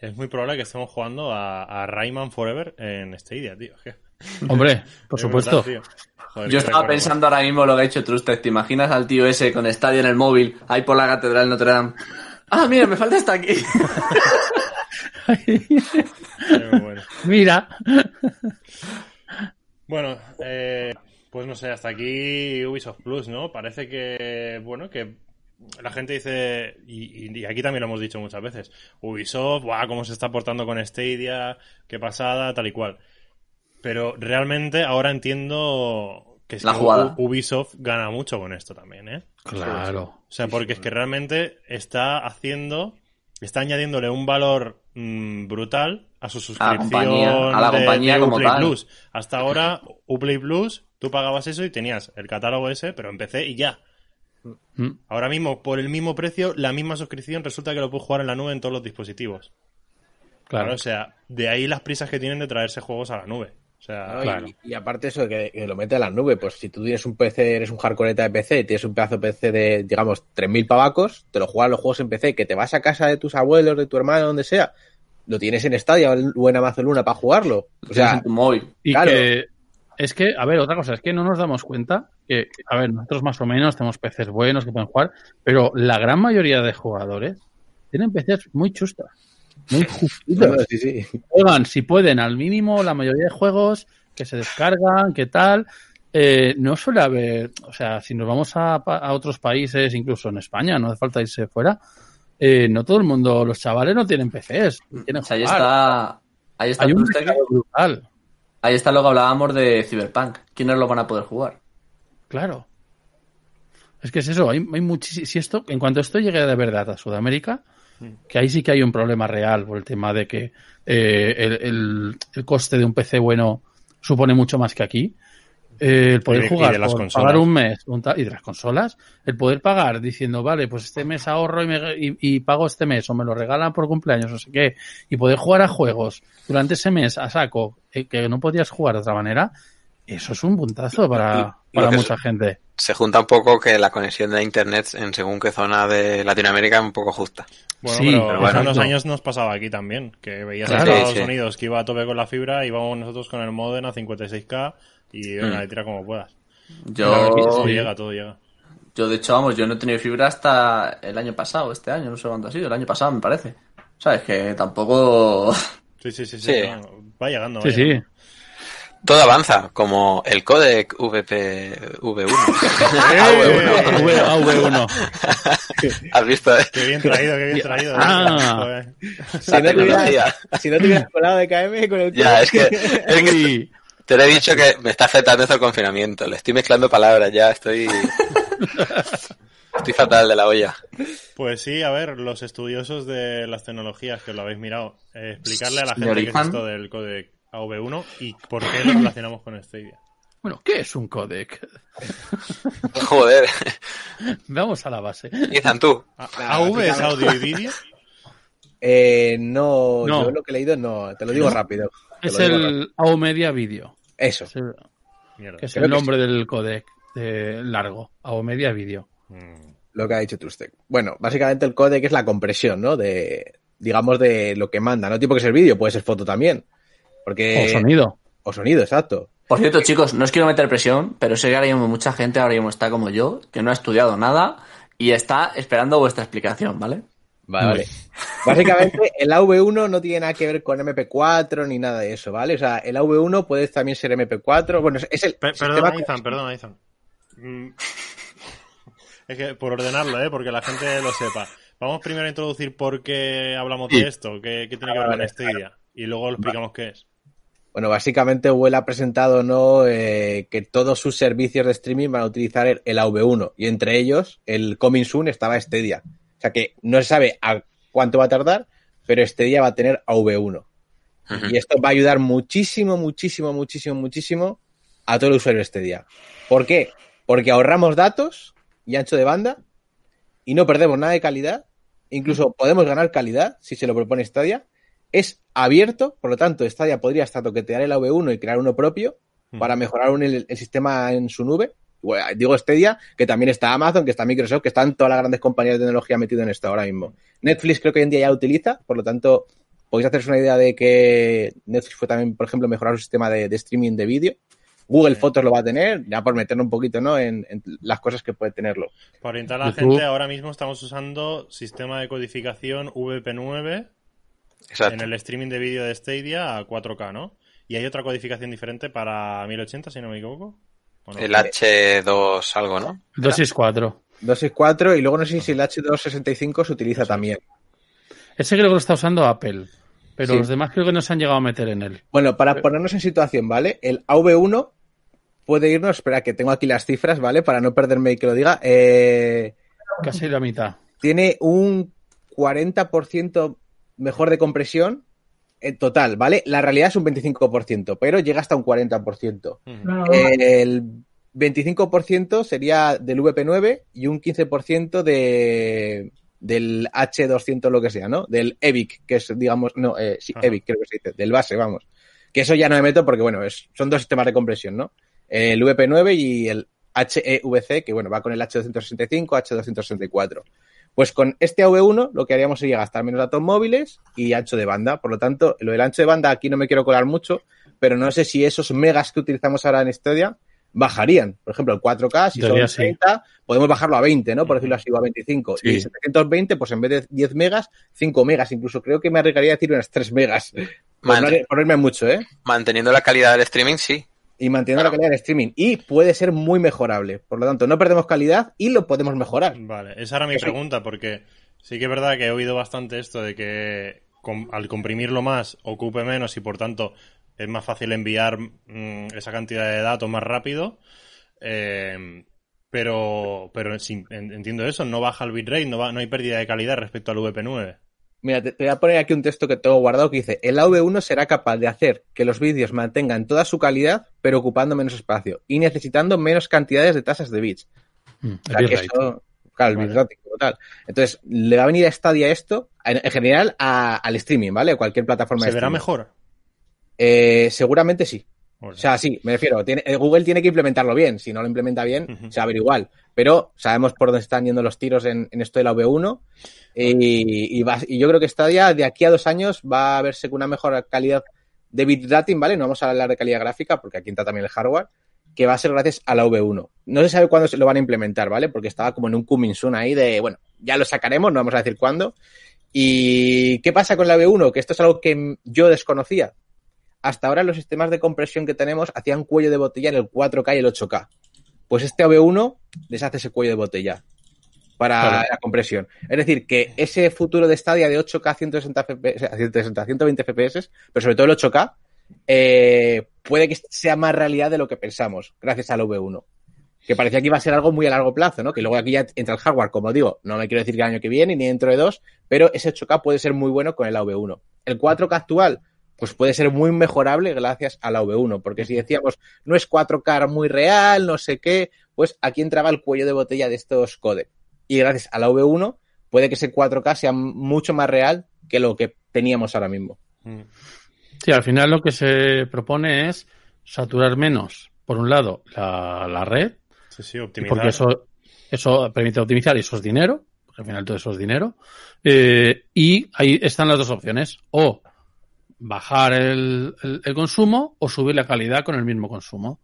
es muy probable que estemos jugando a, a Rayman Forever en Stadia, tío. [laughs] Hombre, por es supuesto. tío. Joder, Yo estaba recuerdo. pensando ahora mismo lo que ha hecho Trusted. ¿Te imaginas al tío ese con Stadia en el móvil, ahí por la catedral Notre Dame? Ah, mira, me falta esta aquí. Bueno. [laughs] Mira, Bueno, eh, pues no sé, hasta aquí Ubisoft Plus, ¿no? Parece que, bueno, que la gente dice, y, y- y aquí también lo hemos dicho muchas veces, Ubisoft, guau, cómo se está portando con Stadia, qué pasada, tal y cual. Pero realmente ahora entiendo Que es La que jugada. U- Ubisoft gana mucho con esto también, ¿eh? Claro. O sea, porque es que realmente está haciendo, está añadiéndole un valor mm, brutal a su suscripción compañía- a la de- compañía de como Uplay tal. Plus. Hasta ahora, Uplay Plus, tú pagabas eso y tenías el catálogo ese, pero empecé y ya. Mm. Ahora mismo, por el mismo precio, la misma suscripción, resulta que lo puedes jugar en la nube en todos los dispositivos. Claro, Claro. o sea, de ahí las prisas que tienen de traerse juegos a la nube. O sea, ¿no? Y- claro. Y, aparte eso, que, que lo mete a las nubes, pues si tú tienes un PC, eres un hardcoreta de PC, y tienes un pedazo de PC de, digamos, 3.000 pavacos, te lo juegas los juegos en PC, que te vas a casa de tus abuelos, de tu hermano, donde sea, lo tienes en Stadia o en Amazon Luna para jugarlo. O sea, en tu móvil. Y Claro. que es que, a ver, otra cosa, es que no nos damos cuenta que, a ver, nosotros más o menos tenemos PCs buenos que pueden jugar, pero la gran mayoría de jugadores tienen PCs muy chustas. No, sí, sí. Juegan, si pueden, al mínimo la mayoría de juegos que se descargan, que tal. Eh, no suele haber, o sea, si nos vamos a, pa- a otros países, incluso en España, no hace falta irse fuera, eh, no todo el mundo, los chavales no tienen PCs. Tienen O sea, ahí está, ahí está Hay un brutal, Ahí está lo que hablábamos de Cyberpunk. ¿Quiénes lo van a poder jugar? claro. Es que es eso, hay, hay muchísimo. Si esto, en cuanto esto llegue de verdad a Sudamérica, que ahí sí que hay un problema real por el tema de que eh, el, el- el coste de un PC bueno supone mucho más que aquí. Eh, el poder Y de- y jugar, de las por consolas. pagar un mes un y de las consolas, el poder pagar diciendo, vale, pues este mes ahorro y, me- y- y pago este mes o me lo regalan por cumpleaños, no sé qué, y poder jugar a juegos durante ese mes a saco eh, que no podías jugar de otra manera, eso es un puntazo para, para mucha es- gente. Se junta un poco que la conexión de internet en según qué zona de Latinoamérica es un poco justa. Bueno, Sí, pero, pero hace unos años nos pasaba aquí también, que veías Claro. a Estados Sí, sí. Unidos que iba a tope con la fibra y íbamos nosotros con el modem a 56k y Mm. le tira como puedas. Yo, todo sí. llega, todo llega. yo, de hecho, vamos, yo no he tenido fibra hasta el año pasado, este año, no sé cuánto ha sido, el año pasado me parece. ¿Sabes? Que tampoco... Sí, sí, sí, sí. Sí. no, va llegando. va Sí, sí. Todo avanza, como el codec VP V1. V- ah, V1. [laughs] [laughs] ¿Has visto? eh? Qué bien traído, qué bien traído. Ah. Joder. Si no, te hubieras, tecnología. si no te hubieras colado de KM con el Ya, es que, es que te lo he dicho que me está afectando esto el confinamiento. Le estoy mezclando palabras ya, estoy... Estoy fatal de la olla. Pues sí, a ver, los estudiosos de las tecnologías que lo habéis mirado, eh, explicarle a la gente qué es esto del codec AV1 y por qué lo relacionamos con Stadia. Bueno, ¿qué es un codec? [laughs] Joder. Vamos a la base. Ethan, tú. A- ¿AV es audio y vídeo? Eh, no, No. yo lo que he leído no, te lo digo rápido. te Es digo el AO Media Video, Eso. es el- que es Creo el que nombre del codec de largo. AO Media Video. Mm. lo que ha dicho Trustec. Bueno, básicamente el codec es la compresión, ¿no? De, digamos, de lo que manda. No tipo que es el vídeo, puede ser foto también. Porque... O sonido. O sonido, exacto. Por cierto, chicos, no os quiero meter presión, pero sé que ahora mismo mucha gente ahora mismo está como yo, que no ha estudiado nada y está esperando vuestra explicación, ¿vale? Vale, vale. [laughs] Básicamente, el AV1 no tiene nada que ver con MP4 ni nada de eso, ¿vale? O sea, el AV1 puede también ser MP4. Bueno, es- el. Pe- perdona, que- Ethan, perdona, Ethan. Mm. [laughs] Es que por ordenarlo, ¿eh? Porque la gente lo sepa. Vamos primero a introducir por qué hablamos de esto, qué, qué tiene que ver con Vale, Stadia. Y luego lo explicamos qué es. Bueno, básicamente Google ha presentado ¿no? Eh, que todos sus servicios de streaming van a utilizar el, el AV1 y entre ellos el Coming Soon estaba Stadia. O sea que no se sabe a cuánto va a tardar, pero Stadia va a tener AV1. Y esto va a ayudar muchísimo, muchísimo, muchísimo, muchísimo a todo el usuario de Stadia. ¿Por qué? Porque ahorramos datos y ancho de banda y no perdemos nada de calidad. Incluso podemos ganar calidad si se lo propone Stadia. Es abierto, por lo tanto, Stadia podría hasta toquetear el AV1 y crear uno propio para mejorar un- el, el sistema en su nube. Bueno, digo Stadia, que también está Amazon, que está Microsoft, que están todas las grandes compañías de tecnología metidas en esto ahora mismo. Netflix creo que hoy en día ya lo utiliza, por lo tanto, podéis haceros una idea de que Netflix fue también, por ejemplo, mejorar su sistema de, de streaming de vídeo. Google Fotos lo va a tener, ya por meterlo un poquito, ¿no? En, en las cosas que puede tenerlo. Para orientar a la YouTube. gente, ahora mismo estamos usando sistema de codificación VP9 Exacto. en el streaming de vídeo de Stadia a 4K, ¿no? Y hay otra codificación diferente para 1080, si no me equivoco. El H2 algo, ¿no? 264. 264 y luego no sé si el H265 se utiliza también. Ese creo que lo está usando Apple. Pero Sí. los demás creo que no se han llegado a meter en él. Bueno, para ponernos en situación, ¿vale? El AV1 puede irnos, espera que tengo aquí las cifras, ¿vale? Para no perderme y que lo diga. Eh, Casi la mitad. tiene un 40% mejor de compresión en total, ¿vale? La realidad es un 25%, pero llega hasta un 40%. No, no. El 25% sería del VP9 y un 15% de, del H200 lo que sea, ¿no? Del EVIC, que es, digamos, no, eh, sí, Ajá. EVIC creo que se dice, del base, vamos. Que eso ya no me meto porque, bueno, es, son dos sistemas de compresión, ¿no? El VP9 y el HEVC, que, bueno, va con el H265, H264. Pues con este AV1 lo que haríamos sería gastar menos datos móviles y ancho de banda. Por lo tanto, lo del ancho de banda aquí no me quiero colar mucho, pero no sé si esos megas que utilizamos ahora en Stadia bajarían. Por ejemplo, el 4K, si son sí. 30, podemos bajarlo a 20, ¿no? Por decirlo así, o a 25. Sí. Y 720, pues en vez de 10 megas, 5 megas. Incluso creo que me arriesgaría a decir unas 3 megas. Por no ponerme mucho, ¿eh? Manteniendo la calidad del streaming, sí. Y manteniendo Claro. la calidad del streaming. Y puede ser muy mejorable. Por lo tanto, no perdemos calidad y lo podemos mejorar. Vale, esa era mi Eso- pregunta, porque sí que es verdad que he oído bastante esto de que com- al comprimirlo más ocupe menos y por tanto es más fácil enviar mm, esa cantidad de datos más rápido. Eh, pero pero entiendo eso, no baja el bitrate, no, va, no hay pérdida de calidad respecto al VP9. Mira, te, te voy a poner aquí un texto que tengo guardado que dice, el AV1 será capaz de hacer que los vídeos mantengan toda su calidad, pero ocupando menos espacio y necesitando menos cantidades de tasas de bits. Mm, O sea, que bitrate. eso- claro, el Vale. como tal. Entonces, le va a venir a Stadia esto, en, en general, a- al streaming, ¿vale? Cualquier plataforma ¿Se de verá mejor? Eh, seguramente sí. O sea, sí, me refiero, tiene, eh, Google tiene que implementarlo bien. Si no lo implementa bien, se va a ver igual. Pero sabemos por dónde están yendo los tiros en, en esto de la V1. Y, y va- y yo creo que Stadia de aquí a dos años va a verse con una mejor calidad de bitrating, ¿vale? No vamos a hablar de calidad gráfica porque aquí entra también el hardware, que va a ser gracias a la V1. No se sabe cuándo se lo van a implementar, ¿vale? Porque estaba como en un coming soon ahí de, bueno, ya lo sacaremos, no vamos a decir cuándo. ¿Y qué pasa con la V1? Que esto es algo que yo desconocía. Hasta ahora los sistemas de compresión que tenemos hacían cuello de botella en el 4K y el 8K. Pues este AV1 les hace ese cuello de botella para Claro. la compresión. Es decir, que ese futuro de Stadia de 8K a 160 FPS, a 160, 120 FPS, pero sobre todo el 8K, eh, puede que sea más realidad de lo que pensamos, gracias al V1. Que parecía que iba a ser algo muy a largo plazo, ¿no? Que luego aquí ya entra el hardware, como digo, no me quiero decir que el año que viene ni dentro de dos, pero ese 8K puede ser muy bueno con el AV1. El 4K actual, pues puede ser muy mejorable gracias al AV1, porque si decíamos no es 4K muy real, no sé qué, pues aquí entraba el cuello de botella de estos codec. Y gracias al AV1 puede que ese 4K sea mucho más real que lo que teníamos ahora mismo. Mm. Sí, al final lo que se propone es saturar menos, por un lado, la, la red, Sí, sí, optimizar. porque eso, eso permite optimizar y eso es dinero, porque al final todo eso es dinero. Eh, y ahí están las dos opciones. O bajar el, el- consumo o subir la calidad con el mismo consumo.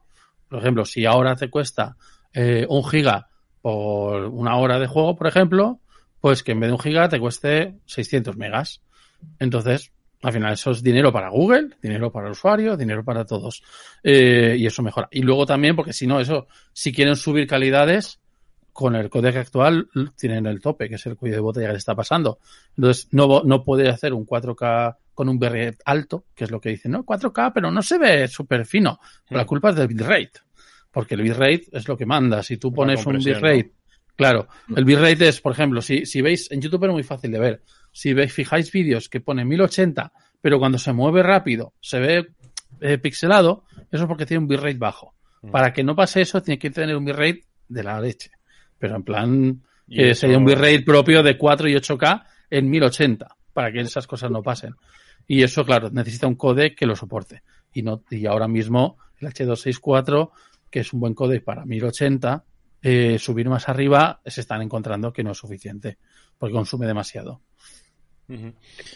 Por ejemplo, si ahora te cuesta eh, un giga por una hora de juego, por ejemplo, pues que en vez de un giga te cueste 600 megas. Entonces, al final eso es dinero para Google, dinero para el usuario, dinero para todos. Eh, y eso mejora. Y luego también, porque si no, eso, si quieren subir calidades, con el codec actual tienen el tope, que es el cuello de botella que le está pasando. Entonces, no, no puede hacer un 4K con un bitrate alto, que es lo que dicen, no, 4K, pero no se ve súper fino. La Mm. culpa es del bitrate, porque el bitrate es lo que manda. Si tú La pones un bitrate, claro, el bitrate es, por ejemplo, si, si veis, en YouTube es muy fácil de ver, si veis, fijáis vídeos que pone 1080, pero cuando se mueve rápido se ve eh, pixelado, eso es porque tiene un bitrate bajo. Mm. Para que no pase eso, tiene que tener un bitrate de la leche. Pero en plan, Y eh, sería un bitrate propio de 4 y 8K en 1080, para que esas cosas no pasen. Y eso, claro, necesita un codec que lo soporte. Y, no, y ahora mismo el H264, que es un buen codec para 1080, eh, subir más arriba se están encontrando que no es suficiente, porque consume demasiado.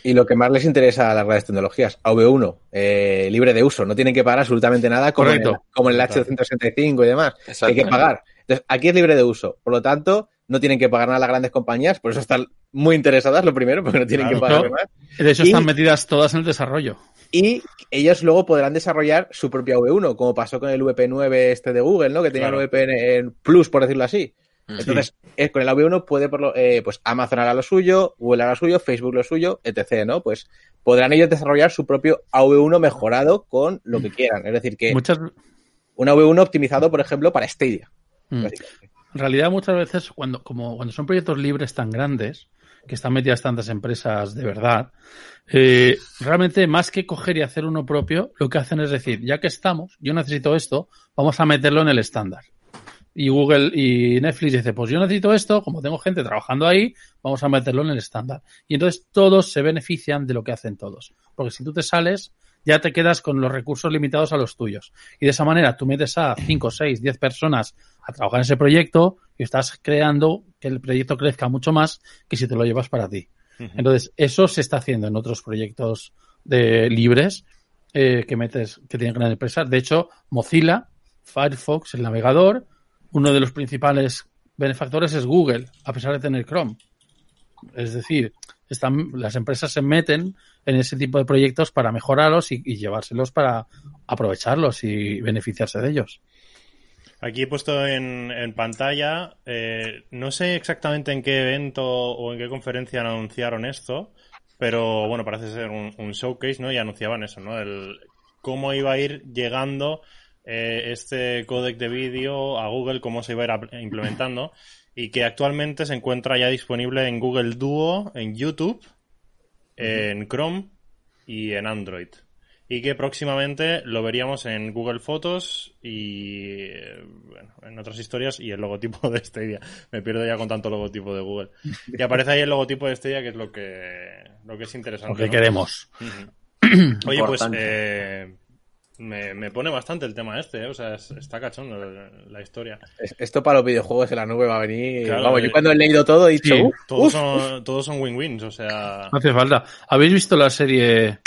Y lo que más les interesa a las grandes tecnologías, AV1, eh, libre de uso, no tienen que pagar absolutamente nada como, en el, Correcto. como en el H265 y demás, hay que pagar. Entonces, aquí es libre de uso, por lo tanto, no tienen que pagar nada las grandes compañías, por eso están muy interesadas, lo primero, porque no tienen Claro. que pagar No. más. De hecho, Y- están metidas todas en el desarrollo. Y ellos luego podrán desarrollar su propia V1, como pasó con el VP9 este de Google, ¿no? Que tenía Claro. el VPN en Plus, por decirlo así. Mm. Entonces, eh, con el AV1 puede, por lo- eh, pues Amazon hará lo suyo, Google hará lo suyo, Facebook lo suyo, etc., ¿no? Pues podrán ellos desarrollar su propio AV1 mejorado con lo que quieran. Es decir, que Muchas, una V1 optimizado, por ejemplo, para Stadia. Mm. En realidad, muchas veces, cuando, como, cuando son proyectos libres tan grandes, que están metidas tantas empresas de verdad, eh, realmente más que coger y hacer uno propio, lo que hacen es decir, ya que estamos, yo necesito esto, vamos a meterlo en el estándar. Y Google y Netflix dice, pues yo necesito esto, como tengo gente trabajando ahí, vamos a meterlo en el estándar. Y entonces todos se benefician de lo que hacen todos. Porque si tú te sales, ya te quedas con los recursos limitados a los tuyos. Y de esa manera tú metes a 5, 6, 10 personas a trabajar en ese proyecto y estás creando que el proyecto crezca mucho más que si te lo llevas para ti. Entonces, eso se está haciendo en otros proyectos de libres eh, que metes, que tienen grandes empresas. De hecho, Mozilla, Firefox, el navegador, uno de los principales benefactores es Google, a pesar de tener Chrome. Es decir, están, las empresas se meten en ese tipo de proyectos para mejorarlos y, llevárselos para aprovecharlos y beneficiarse de ellos. Aquí he puesto en, en pantalla, eh, no sé exactamente en qué evento o en qué conferencia anunciaron esto, pero bueno, parece ser un, un showcase, ¿no? Y anunciaban eso, ¿no? El, cómo iba a ir llegando eh, este codec de vídeo a Google, cómo se iba a ir implementando, y que actualmente se encuentra ya disponible en Google Duo, en YouTube, en Chrome y en Android. Y que próximamente lo veríamos en Google Fotos y eh, bueno, en otras historias y el logotipo [laughs] de Stadia. Me pierdo ya con tanto logotipo de Google. Y aparece ahí el logotipo de Stadia, que es lo que, lo que es interesante. Lo que ¿no? queremos. [clears throat] Oye, pues eh, me, me pone bastante el tema este, ¿eh? o sea, es- está cachondo la, la historia. Es- Esto para los videojuegos en la nube va a venir. Claro, Vamos, eh, yo cuando he leído todo he dicho, sí, "Uf, Todos uf". son, todos son win-wins, o sea... No hace falta. ¿Habéis visto la serie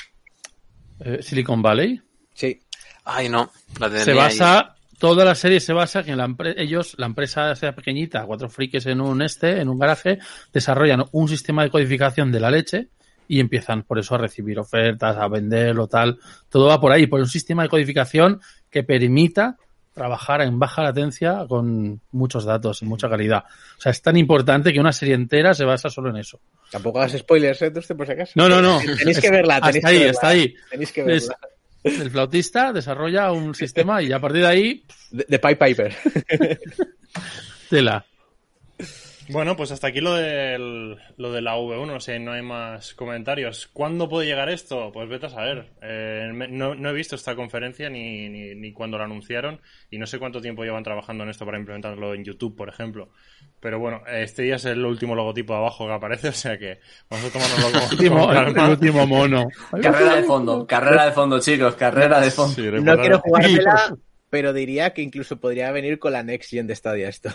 eh, Silicon Valley? Sí. Ay, no. La se ahí. basa, toda la serie se basa en que la ellos, la empresa sea pequeñita, cuatro frikis en un este, en un garaje, desarrollan un sistema de codificación de la leche y empiezan por eso a recibir ofertas, a venderlo, tal. Todo va por ahí, por un sistema de codificación que permita trabajar en baja latencia con muchos datos y mucha calidad. O sea, es tan importante que una serie entera se basa solo en eso. Tampoco hagas spoilers, ¿eh? Usted, por si acaso. No, no, no. [laughs] Tenéis que verla, tenéis hasta que ahí, verla. hasta ahí. Tenéis que Es- verla. el flautista desarrolla un sistema y a partir de ahí, De, de Pipe Piper. tela. Bueno, pues hasta aquí lo del, lo de la V1, o sea, no hay más comentarios. ¿Cuándo puede llegar esto? Pues vete a saber. Eh, no, no he visto esta conferencia ni, ni, ni cuando la anunciaron y no sé cuánto tiempo llevan trabajando en esto para implementarlo en YouTube, por ejemplo. Pero bueno, este día es el último logotipo abajo que aparece, [laughs] o sea que vamos a [laughs] último, con el último mono. [laughs] Carrera de fondo, carrera de fondo, chicos, carrera de fondo. Sí, No quiero jugármela, pero diría que incluso podría venir con la Next Gen de Stadia esto.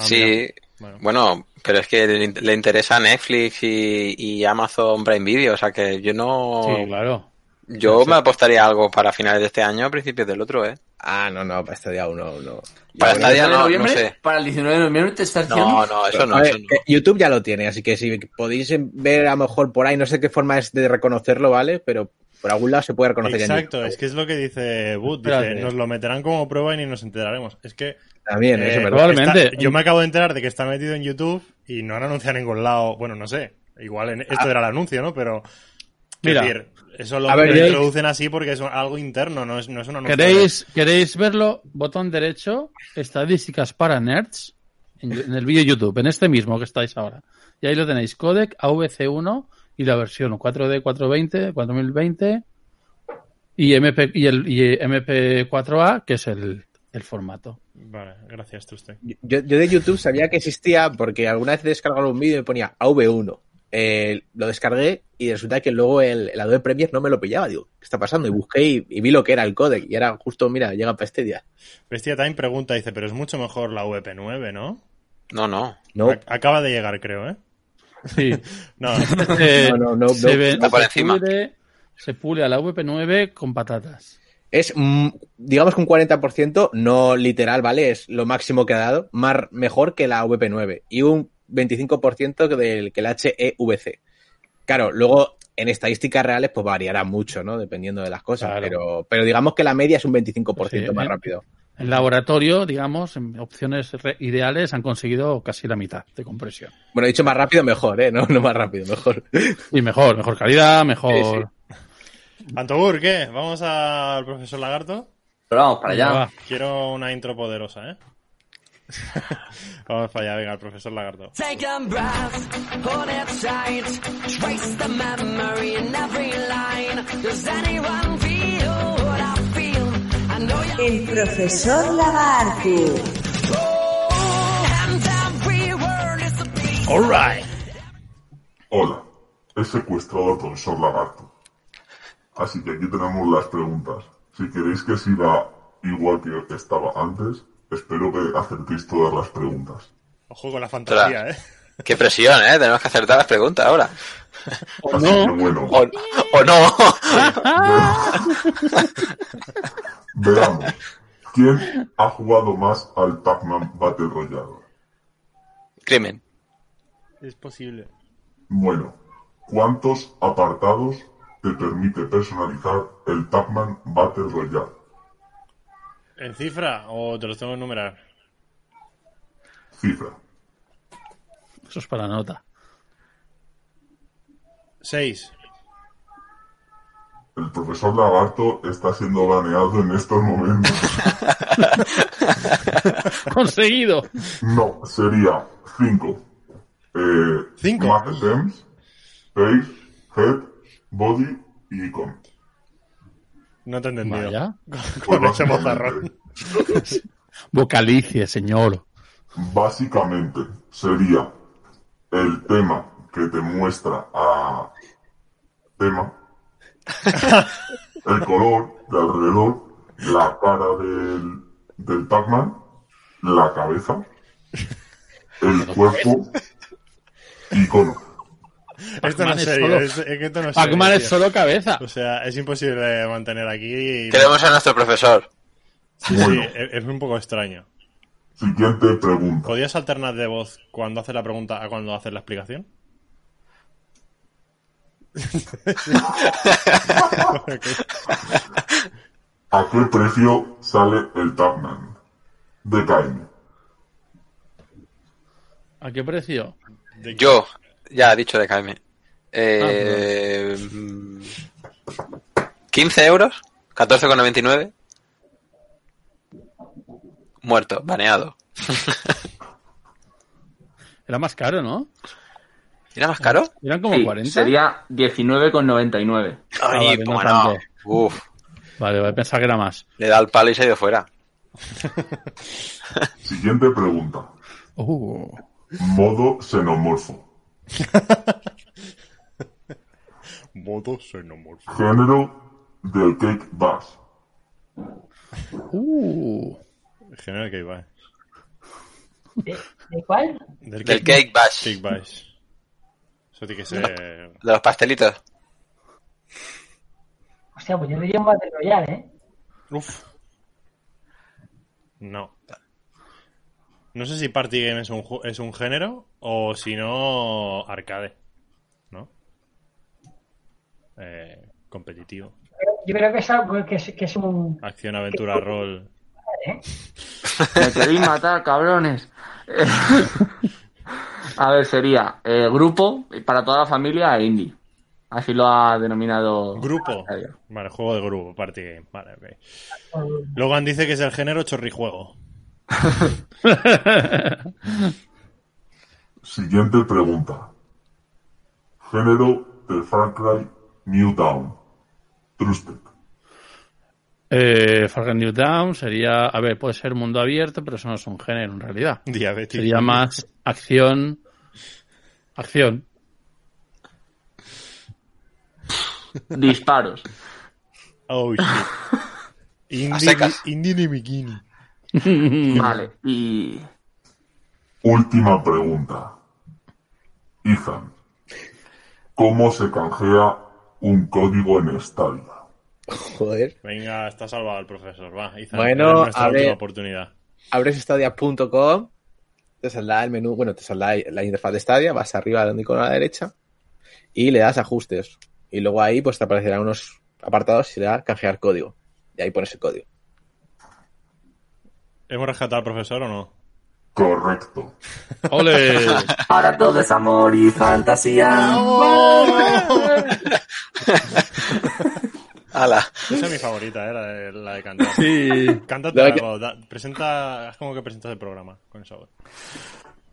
Ah, Sí. Bueno. bueno, pero es que le, le interesa Netflix y, y Amazon Prime Video, o sea que yo no... Sí, claro. Yo me apostaría algo para finales de este año, a principios del otro, ¿eh? Ah, no, no, para Stadia aún no. no. Para Stadia ¿De no, no sé. Para el 19 de noviembre te estás diciendo. No, no, eso no, ver, eso no. YouTube ya lo tiene, así que si podéis ver a lo mejor por ahí, no sé qué forma es de reconocerlo, ¿vale? Pero por algún lado se puede reconocer ya en Exacto, es que es lo que dice Boot, dice, nos lo meterán como prueba y ni nos enteraremos. Es que También, Eh, eso probablemente. está- yo me acabo de enterar de que está metido en YouTube y no han anunciado en ningún lado. Bueno, no sé. Igual en- esto era el anuncio, ¿no? Pero. Mira. decir, eso lo, A ver, lo introducen así porque es algo interno, no es, no es un anuncio. ¿Queréis, ¿Queréis verlo? Botón derecho, estadísticas para nerds, en, en el vídeo YouTube, en este mismo que estáis ahora. Y ahí lo tenéis, codec AVC1 y la versión 4D 420, 4020 y, MP, y el y MP4A, que es el, el formato. Vale, gracias, Truste. Yo, yo de YouTube sabía que existía porque alguna vez descargaba un vídeo y me ponía AV1. Eh, lo descargué y resulta que luego el, el Adobe Premiere no me lo pillaba. Digo, ¿qué está pasando? Y busqué y, y vi lo que era el codec. Y era justo, mira, llega para este día. Bestia Time pregunta, dice, pero es mucho mejor la VP9, ¿no? No, no. No, Ac- Acaba de llegar, creo, ¿eh? Sí. [laughs] No, No, no, no, se, no. por se encima. pule- se pule a la VP9 con patatas. Es, mm, digamos que un 40%, no literal, ¿vale? Es lo máximo que ha dado, más mejor que la VP9 y un 25% que del que el HEVC. Claro, luego en estadísticas reales pues variará mucho, ¿no? Dependiendo de las cosas, Claro. pero, pero digamos que la media es un 25% Sí, más ¿eh? rápido. En laboratorio, digamos, en opciones ideales han conseguido casi la mitad de compresión. Bueno, dicho más rápido, mejor, ¿eh? No, no más rápido, mejor. Y mejor, mejor calidad, mejor. Sí, Antobur, ¿qué? ¿Vamos al profesor Lagarto? Pero vamos para allá. Va. Quiero una intro poderosa, ¿eh? [laughs] Vamos para allá, venga, el profesor Lagarto. Take a breath, hold it tight. Trace the memory in every line. Does anyone feel what I feel? I know you El profesor Lagarto. and every word is a beat. Alright. Hola, he secuestrado al profesor Lagarto. Así que aquí tenemos las preguntas. Si queréis que siga igual que estaba antes, espero que acertéis todas las preguntas. Ojo con la fantasía, ¿eh? Qué presión, ¿eh? Tenemos que acertar las preguntas ahora. Así no. que bueno, O, o no. [laughs] veamos. ¿Quién ha jugado más al Pac-Man Battle Royale? Crimen. Es posible. Bueno, ¿cuántos apartados te permite personalizar el Pac-Man Battle Royale? ¿En cifra o te los tengo que enumerar? Cifra. Eso es para nota. Seis. El profesor Lagarto está siendo baneado en estos momentos. [laughs] Conseguido. No, sería 5. Eh, Cinco. Math Attempts, Face, Head, Body y Icon. No te he entendido. Vaya. [laughs] Con ese mozarrón. [laughs] Vocalicie, señor. Básicamente sería el tema que te muestra a tema, [laughs] el color de alrededor, la cara del, del Pac-Man, la cabeza, el cuerpo, icono. Esto no es serio. solo- Es, es que esto no es serio, es tío. solo cabeza. O sea, es imposible mantener aquí. Queremos a nuestro profesor. Sí, Bueno. sí, es, es un poco extraño. Siguiente pregunta. ¿Podías alternar de voz cuando haces la pregunta a cuando haces la explicación? [laughs] ¿A qué precio sale el Pac-Man? De KM. ¿A qué precio? De- Yo, ya he dicho de KM. Eh, mm, 15 euros, 14,99. Muerto, baneado. [laughs] Era más caro, ¿no? ¿Era más caro? Eran como Sí, 40. sería 19,99. Ah, Ay, vale, no. Uf, Vale, voy a pensar que era más. le da el palo y se ha ido fuera. [laughs] Siguiente pregunta. Uh, Modo xenomorfo. Modo xenomorfo. Género del Cake Bass. uh. General Cake Bash. ¿De, de cuál? Del Del Cake Bash. Cake Bash. Eso tiene que ser. De los pastelitos. Hostia, pues yo diría un Battle Royale, ¿eh? Uf. No. No sé si Party Game es un, ju- es un género o si no, arcade. ¿No? Eh, competitivo. Yo creo que es algo que es, que es un... Acción, aventura, rol. ¿eh? Me queréis matar, cabrones. [laughs] A ver, sería eh, grupo para toda la familia e indie. Así lo ha denominado. Grupo. Vale, juego de grupo, Party Game. Vale, ok. Logan dice que es el género chorrijuego. [laughs] Siguiente pregunta. Género del Far Cry New Dawn. Trusted. Eh, Far Cry New Dawn sería, a ver, puede ser mundo abierto, pero eso no es un género en realidad. Diabetes. Sería más acción. Acción. Disparos. [laughs] Oh, shit. [laughs] Indie, secas. indie ni bikini. Vale. Y. Última pregunta. Ethan. ¿Cómo se canjea un código en Stadia? Joder. Venga, está salvado el profesor. Va, Izan, Bueno, a última ver. oportunidad. Abres stadia.com, te saldrá el menú, bueno, te saldrá la interfaz de Stadia, vas arriba al icono a la derecha y le das ajustes. Y luego ahí pues te aparecerán unos apartados y le das canjear código. Y ahí pones el código. ¿Hemos rescatado al profesor o no? Correcto. ¡Ole! Ahora todo es amor y fantasía. [laughs] Ala. Esa es mi favorita, eh, la de, la de cantar. Sí. Cántate algo, da- presenta, haz como que presentas el programa con esa voz.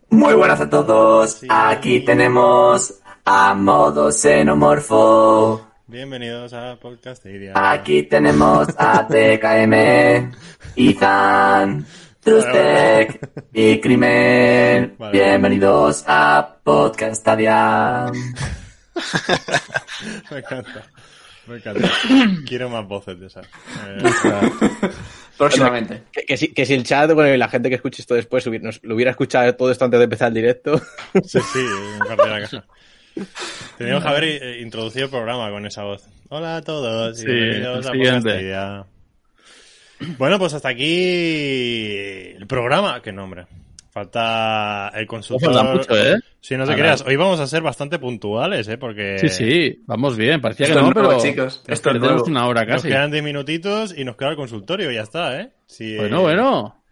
Muy buenas a todos. Sí. Aquí tenemos a modo xenomorfo. Bienvenidos a Podcast Idea. Aquí tenemos a TKM, Ethan, Trustec y Crimen. [laughs] Vale. Bienvenidos a Podcastadia. [laughs] Me encanta. Me encanta. [laughs] Quiero más voces de esas. Eh, Próximamente. Que, que si, que si el chat, bueno, y la gente que escuche esto después nos- lo hubiera escuchado todo esto antes de empezar el directo. sí, sí, me parte la caja. Teníamos que haber eh, introducido el programa con esa voz. Hola a todos y Sí, bienvenidos a. Bueno, pues hasta aquí el programa. ¿Qué nombre? Falta el consultor. falta mucho, ¿eh? Si no te Ahora- creas, hoy vamos a ser bastante puntuales, ¿eh? Porque Sí, sí, vamos bien. Parecía que no, nuevo, pero chicos. nos Esto es perdemos nuevo. una hora nos casi. quedan 10 minutitos y nos queda el consultorio, ya está, ¿eh? Sí, Bueno, eh, bueno.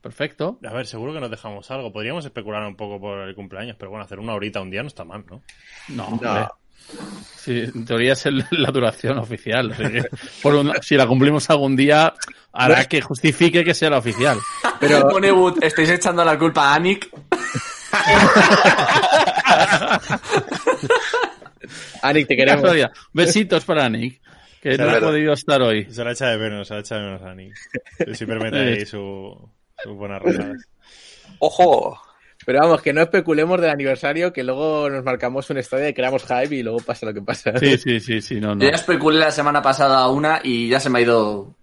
Perfecto. A ver, seguro que nos dejamos algo. Podríamos especular un poco por el cumpleaños, pero bueno, hacer una horita un día no está mal, ¿no? No, No. Sí, en teoría es el- la duración oficial. por un- si la cumplimos algún día, hará que justifique que sea la oficial. Pero- [laughs] Moneywood, estáis echando la culpa a Anik. [laughs] Anik, te queremos. Besitos para Nick, que no ha podido estar hoy. Se la echa de menos, se la echa de menos a Nick. Si permite ahí su, sus buenas rajadas. ¡Ojo! Pero vamos, que no especulemos del aniversario, que luego nos marcamos una historia y creamos hype y luego pasa lo que pasa. Sí, sí, sí, sí, no, no. Yo ya especulé la semana pasada una y ya se me ha ido.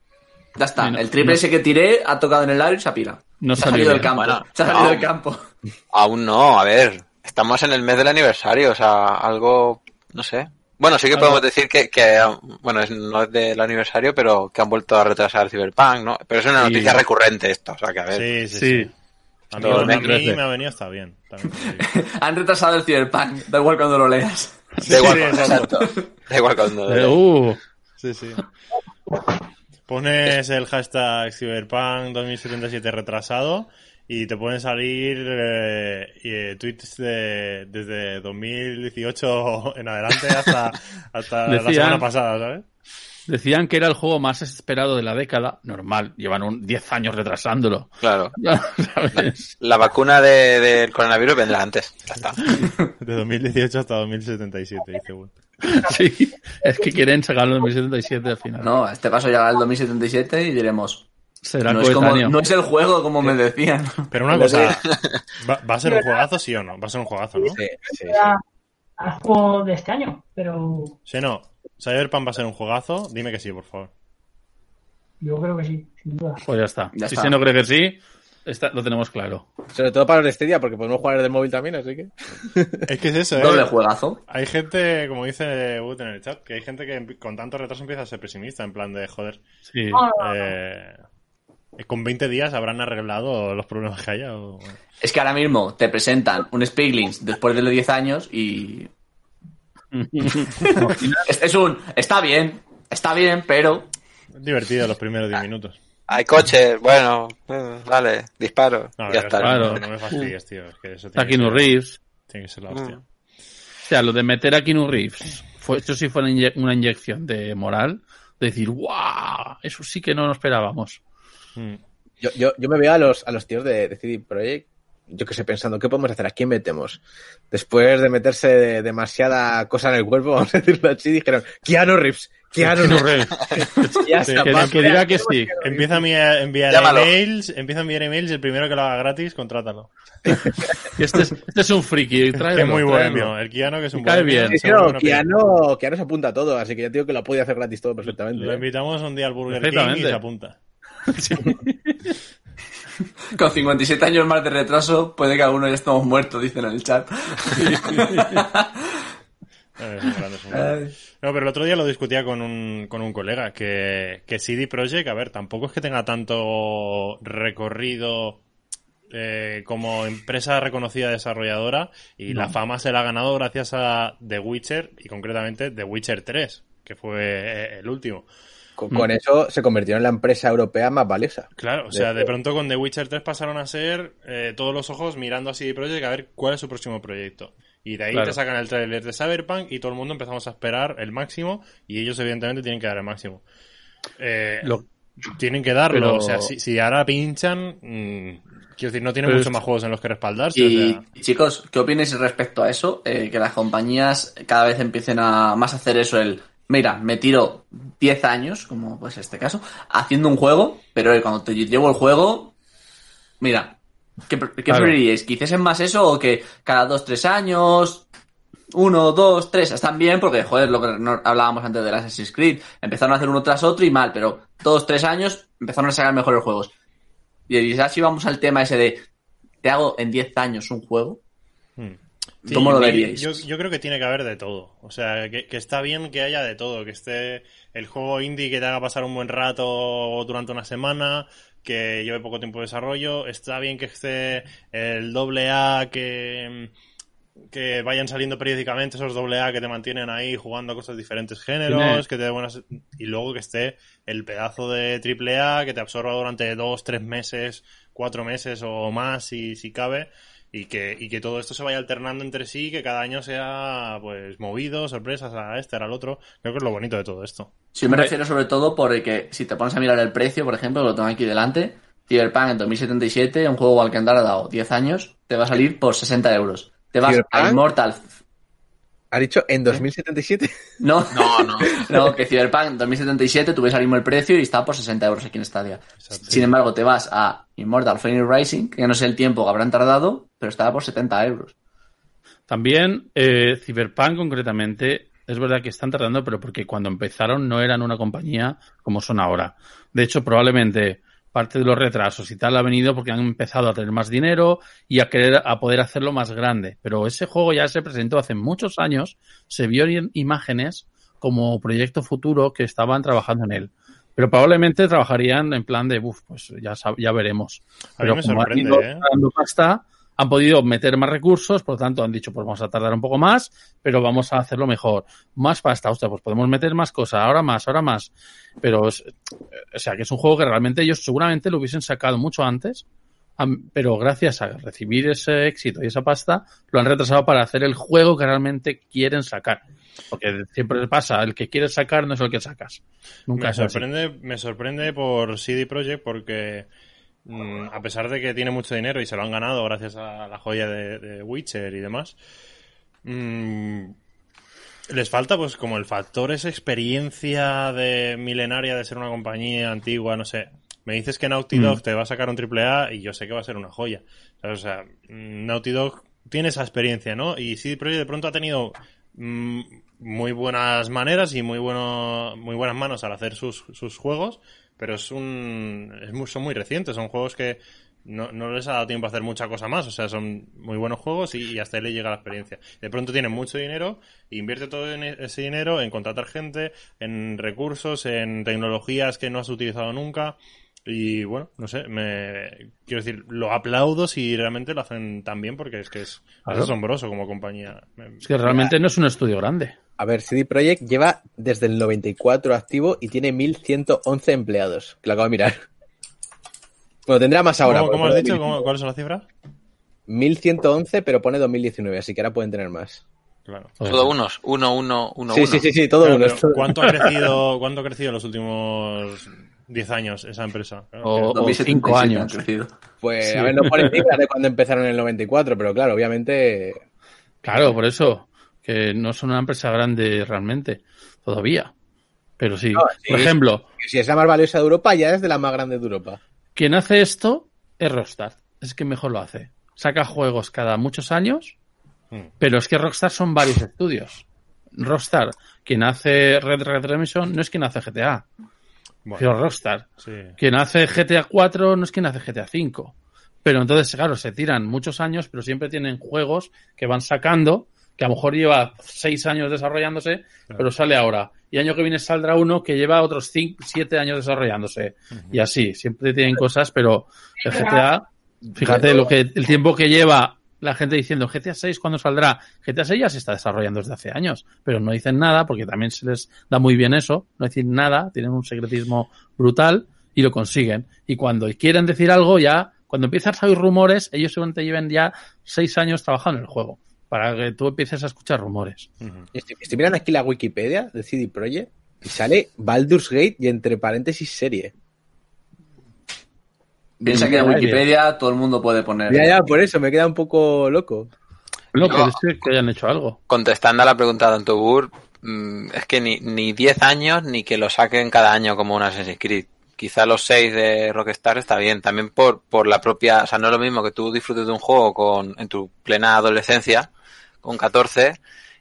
Ya está. Sí, no- el triple no- ese que tiré ha tocado en el aro y se ha pirado. No se ha salido del campo. Bueno, se ha salido no. del campo. Aún no, a ver. Estamos en el mes del aniversario, o sea, algo. No sé. Bueno, sí que podemos decir que, que, bueno, es- no es del aniversario, pero que han vuelto a retrasar el Cyberpunk, ¿no? Pero es una Sí. noticia recurrente esto, o sea, que a ver. Sí, sí, Sí. A mí, Todo a mí 2013. me ha venido hasta bien. [laughs] Han retrasado el Cyberpunk. Da igual cuando lo leas. Da igual, Sí, exacto. Da igual cuando. Eh, uh, Sí, sí. Pones el hashtag Cyberpunk 2077 retrasado y te pueden salir eh, y, eh, tweets de, desde 2018 en adelante hasta, hasta la semana pasada, ¿sabes? Decían que era el juego más esperado de la década. Normal, llevan un 10 años retrasándolo. Claro. [laughs] ¿Sabes? La vacuna de- del coronavirus vendrá antes. Ya está. [laughs] De 2018 hasta 2077, dice Wood. [laughs] Sí, es que quieren sacarlo en 2077 al final. No, a este paso llegará el 2077 y diremos. Será No es, como, no es el juego como me decían. Pero una cosa, ¿va, va a ser un juegazo sí o no? Va a ser un juegazo, ¿no? Sí, sí, sí. Al juego de este año, pero Si no, Cyberpunk va a ser un juegazo, dime que sí, por favor. yo creo que sí, sin duda. Pues ya está. Ya si está. se no cree que sí, está- lo tenemos claro. Sobre todo para de Stadia, porque podemos jugar desde el móvil también, así que. [laughs] Es que es eso, ¿eh? Doble juegazo. Hay gente, como dice Wood en el chat, que hay gente que con tanto retraso empieza a ser pesimista, en plan de, joder, Sí. eh, con 20 días habrán arreglado los problemas que haya. o- Es que ahora mismo te presentan un Spiglins después de los 10 años y. [laughs] es, es un. Está bien, está bien, pero. Es divertido los primeros 10 minutos. Hay coches, bueno, eh, vale, disparo. No, ya está. claro. no, me fastidies, tío. Es que eso Está tiene, que Keanu ser, Reeves. tiene que ser la hostia. O sea, lo de meter a Keanu Reeves, fue, eso sí fue una, inye- una inyección de moral, de decir, ¡guau! Eso sí que no nos esperábamos. Mm. Yo, yo, yo me veo a los, a los tíos de, de CD Projekt, yo que sé, pensando, ¿qué podemos hacer? ¿A quién metemos? Después de meterse de- demasiada cosa en el cuerpo, [laughs] vamos a decirlo así, dijeron, Keanu Reeves, Keanu Keanu Reeves. [laughs] Ya Sí, está, que, diga que sí. Empieza a enviar, emails, empieza a enviar emails el primero que lo haga gratis, contrátalo. Este es, este es un friki. Tráelo, es muy bohemio. El Kiano, que es un bohemio, bien. Sí, no, Keanu, Keanu se apunta a todo, así que ya te digo que lo puede hacer gratis todo perfectamente. Lo ¿eh? invitamos un día al Burger King y se apunta. [laughs] [laughs] Con 57 años más de retraso, puede que algunos ya estemos muertos, dicen en el chat. [laughs] No, pero el otro día lo discutía con un, con un colega, que, que CD Projekt, a ver, tampoco es que tenga tanto recorrido eh, como empresa reconocida desarrolladora y la fama se la ha ganado gracias a The Witcher y concretamente The Witcher 3, que fue eh, el último. Con, con eso se convirtió en la empresa europea más valiosa. Claro, o sea, de pronto con The Witcher 3 pasaron a ser eh, todos los ojos mirando a CD Projekt a ver cuál es su próximo proyecto. Y de ahí Claro. te sacan el trailer de Cyberpunk y todo el mundo empezamos a esperar el máximo y ellos evidentemente tienen que dar el máximo. Eh, Lo- tienen que darlo, Pero- o sea, si, si ahora pinchan, mm, quiero decir, no tienen Pero mucho es- más juegos en los que respaldarse. Y o sea, chicos, ¿qué opináis respecto a eso? Eh, que las compañías cada vez empiecen a más a hacer eso, el, mira, me tiro 10 años, como pues este caso, haciendo un juego, pero eh, cuando te llevo el juego, mira, ¿qué, qué Claro. preferiríais? ¿Que hiciesen más eso o que cada 2, 3 años, uno, dos, tres, están bien porque, joder, lo que no- hablábamos antes de Assassin's Creed, empezaron a hacer uno tras otro y mal, pero dos, tres años empezaron a sacar mejores juegos. Y ya si vamos al tema ese de, te hago en 10 años un juego, Sí, ¿Cómo lo veríais? Yo, yo creo que tiene que haber de todo. O sea, que, que está bien que haya de todo. Que esté el juego indie que te haga pasar un buen rato durante una semana, que lleve poco tiempo de desarrollo. Está bien que esté el doble A que, que vayan saliendo periódicamente esos doble A que te mantienen ahí jugando cosas de diferentes géneros, que te dé buenas... Y luego que esté el pedazo de triple A que te absorba durante dos, tres meses, cuatro meses o más si, si cabe y que, y que todo esto se vaya alternando entre sí, que cada año sea pues movido, sorpresas a este, al otro. Creo que es lo bonito de todo esto. Si yo me refiero sobre todo porque si te pones a mirar el precio, por ejemplo, lo tengo aquí delante, Cyberpunk en 2077, un juego al que han dado 10 años, te va a salir por 60 euros. Te vas a. Immortal. ¿Ha dicho en 2077? No, No, no. [laughs] no, que Cyberpunk en 2077 tú ves ahora mismo el precio y está por 60 euros aquí en Stadia. Sin embargo, te vas a Immortal Phoenix Rising, que no sé el tiempo que habrán tardado, pero estaba por 70 euros. También eh, Cyberpunk concretamente, es verdad que están tardando, pero porque cuando empezaron no eran una compañía como son ahora. De hecho, probablemente parte de los retrasos y tal ha venido porque han empezado a tener más dinero y a querer a poder hacerlo más grande. Pero ese juego ya se presentó hace muchos años, se vio en imágenes como proyecto futuro que estaban trabajando en él. Pero probablemente trabajarían en plan de, uff, pues ya, ya veremos. A mí Pero me como han sorprende, ido ¿eh? pasta, han podido meter más recursos, por lo tanto han dicho, pues vamos a tardar un poco más, pero vamos a hacerlo mejor. Más pasta, ostras, pues podemos meter más cosas, ahora más, ahora más. Pero, es- o sea, que es un juego que realmente ellos seguramente lo hubiesen sacado mucho antes, pero gracias a recibir ese éxito y esa pasta, lo han retrasado para hacer el juego que realmente quieren sacar. Porque siempre pasa, el que quieres sacar no es el que sacas. Nunca Me así. sorprende, me sorprende por CD Projekt porque a pesar de que tiene mucho dinero y se lo han ganado gracias a la joya de, de Witcher y demás, mm, les falta pues como el factor esa experiencia de milenaria de ser una compañía antigua, no sé. Me dices que Naughty Dog Mm. te va a sacar un triple A y yo sé que va a ser una joya. O sea, mm, Naughty Dog tiene esa experiencia, ¿no? Y Projekt de pronto ha tenido mm, muy buenas maneras y muy bueno, muy buenas manos al hacer sus, sus juegos, pero es un, es muy- son muy recientes, son juegos que no, no les ha dado tiempo a hacer mucha cosa más, o sea, son muy buenos juegos y, y hasta ahí le llega la experiencia. De pronto tienen mucho dinero, invierte todo en e- ese dinero en contratar gente, en recursos, en tecnologías que no has utilizado nunca. Y bueno, no sé, me quiero decir, lo aplaudo si realmente lo hacen tan bien porque es que es, asombroso como compañía. Es que realmente no es un estudio grande. A ver, CD Projekt lleva desde el 94 activo y tiene 1111 empleados. Que lo acabo de mirar. Bueno, tendrá más ahora. ¿Cómo, cómo has dicho? 1111. ¿Cómo- ¿Cuáles son las cifras? 1111, pero pone 2019, así que ahora pueden tener más. Claro. Todo unos. Uno, uno, uno, Sí, uno. sí, sí, sí, todo Claro, uno. pero es todo- ¿Cuánto ha crecido, cuánto ha crecido en los últimos 10 años esa empresa? Claro, O- o 2077 cinco han años. crecido. Pues, Sí. a ver, no pone [laughs] cifras de cuando empezaron en el 94, pero claro, obviamente. Claro, por eso, que no son una empresa grande realmente, todavía. Pero sí, No, sí. por ejemplo, Si es la más valiosa de Europa, ya es de la más grande de Europa. quien hace esto es Rockstar. Es que mejor lo hace. Saca juegos cada muchos años, Mm. pero es que Rockstar son varios estudios. Rockstar, quien hace Red Red Redemption, no es quien hace GTA, bueno, pero Rockstar. sí. Quien hace GTA 4 no es quien hace GTA 5. Pero entonces, claro, se tiran muchos años, pero siempre tienen juegos que van sacando, que a lo mejor lleva seis años desarrollándose, pero sale ahora. Y año que viene saldrá uno que lleva otros cinco, siete años desarrollándose. Y así, siempre tienen cosas, pero el GTA, fíjate lo que, el tiempo que lleva la gente diciendo GTA 6 cuándo saldrá. GTA 6 ya se está desarrollando desde hace años, pero no dicen nada porque también se les da muy bien eso, no decir nada, tienen un secretismo brutal y lo consiguen. Y cuando quieren decir algo ya, cuando empiezan a oír rumores, ellos seguramente lleven ya seis años trabajando en el juego. Para que tú empieces a escuchar rumores. Estoy, estoy mirando aquí la Wikipedia de CD Projekt y sale Baldur's Gate y entre paréntesis serie. Piensa que en Wikipedia todo el mundo puede poner. Ya, ya, por eso me queda un poco loco. No, No. puede ser que hayan hecho algo. Contestando a la pregunta de Antobur, mm, es que ni, ni 10 años ni que lo saquen cada año como un Assassin's Creed. Quizá los 6 de Rockstar está bien, también por, por la propia, o sea, no es lo mismo que tú disfrutes de un juego con, en tu plena adolescencia, con 14,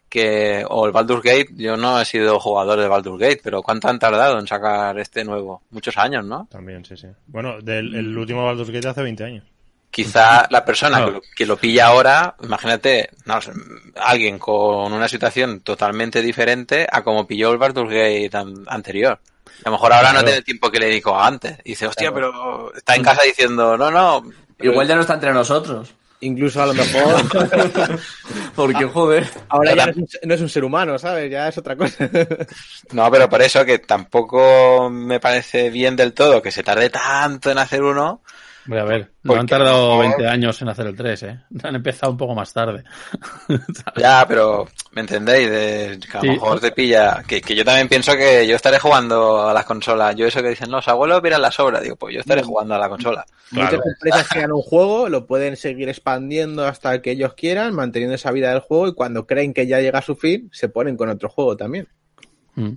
que, o el Baldur's Gate, yo no he sido jugador de Baldur's Gate, pero ¿cuánto han tardado en sacar este nuevo? Muchos años, ¿no? También, sí, sí. Bueno, del el último Baldur's Gate hace 20 años. Quizá la persona que, lo, que lo pilla ahora, imagínate, no alguien con una situación totalmente diferente a como pilló el Baldur's Gate an- anterior. A lo mejor ahora Claro. no tiene el tiempo que le dedicó antes. Y dice, hostia, pero está en casa diciendo, no, no. Igual ya no está entre nosotros. Incluso a lo mejor [laughs] Porque, joder. ahora ya no es, un, no es un ser humano, ¿sabes? Ya es otra cosa. [laughs] No, pero por eso que tampoco me parece bien del todo que se tarde tanto en hacer uno. Hombre, a ver, no Porque han tardado mejor- 20 años en hacer el 3, ¿eh? [laughs] Han empezado un poco más tarde. [laughs] Ya, pero ¿me entendéis? De, que a lo Sí. mejor te pilla. Que, que yo también pienso que yo estaré jugando a las consolas. Yo eso que dicen, los abuelos miran la sobra. Digo, pues yo estaré jugando a la consola. Muchas empresas crean [laughs] un juego, lo pueden seguir expandiendo hasta que ellos quieran, manteniendo esa vida del juego y cuando creen que ya llega a su fin, se ponen con otro juego también. Mm.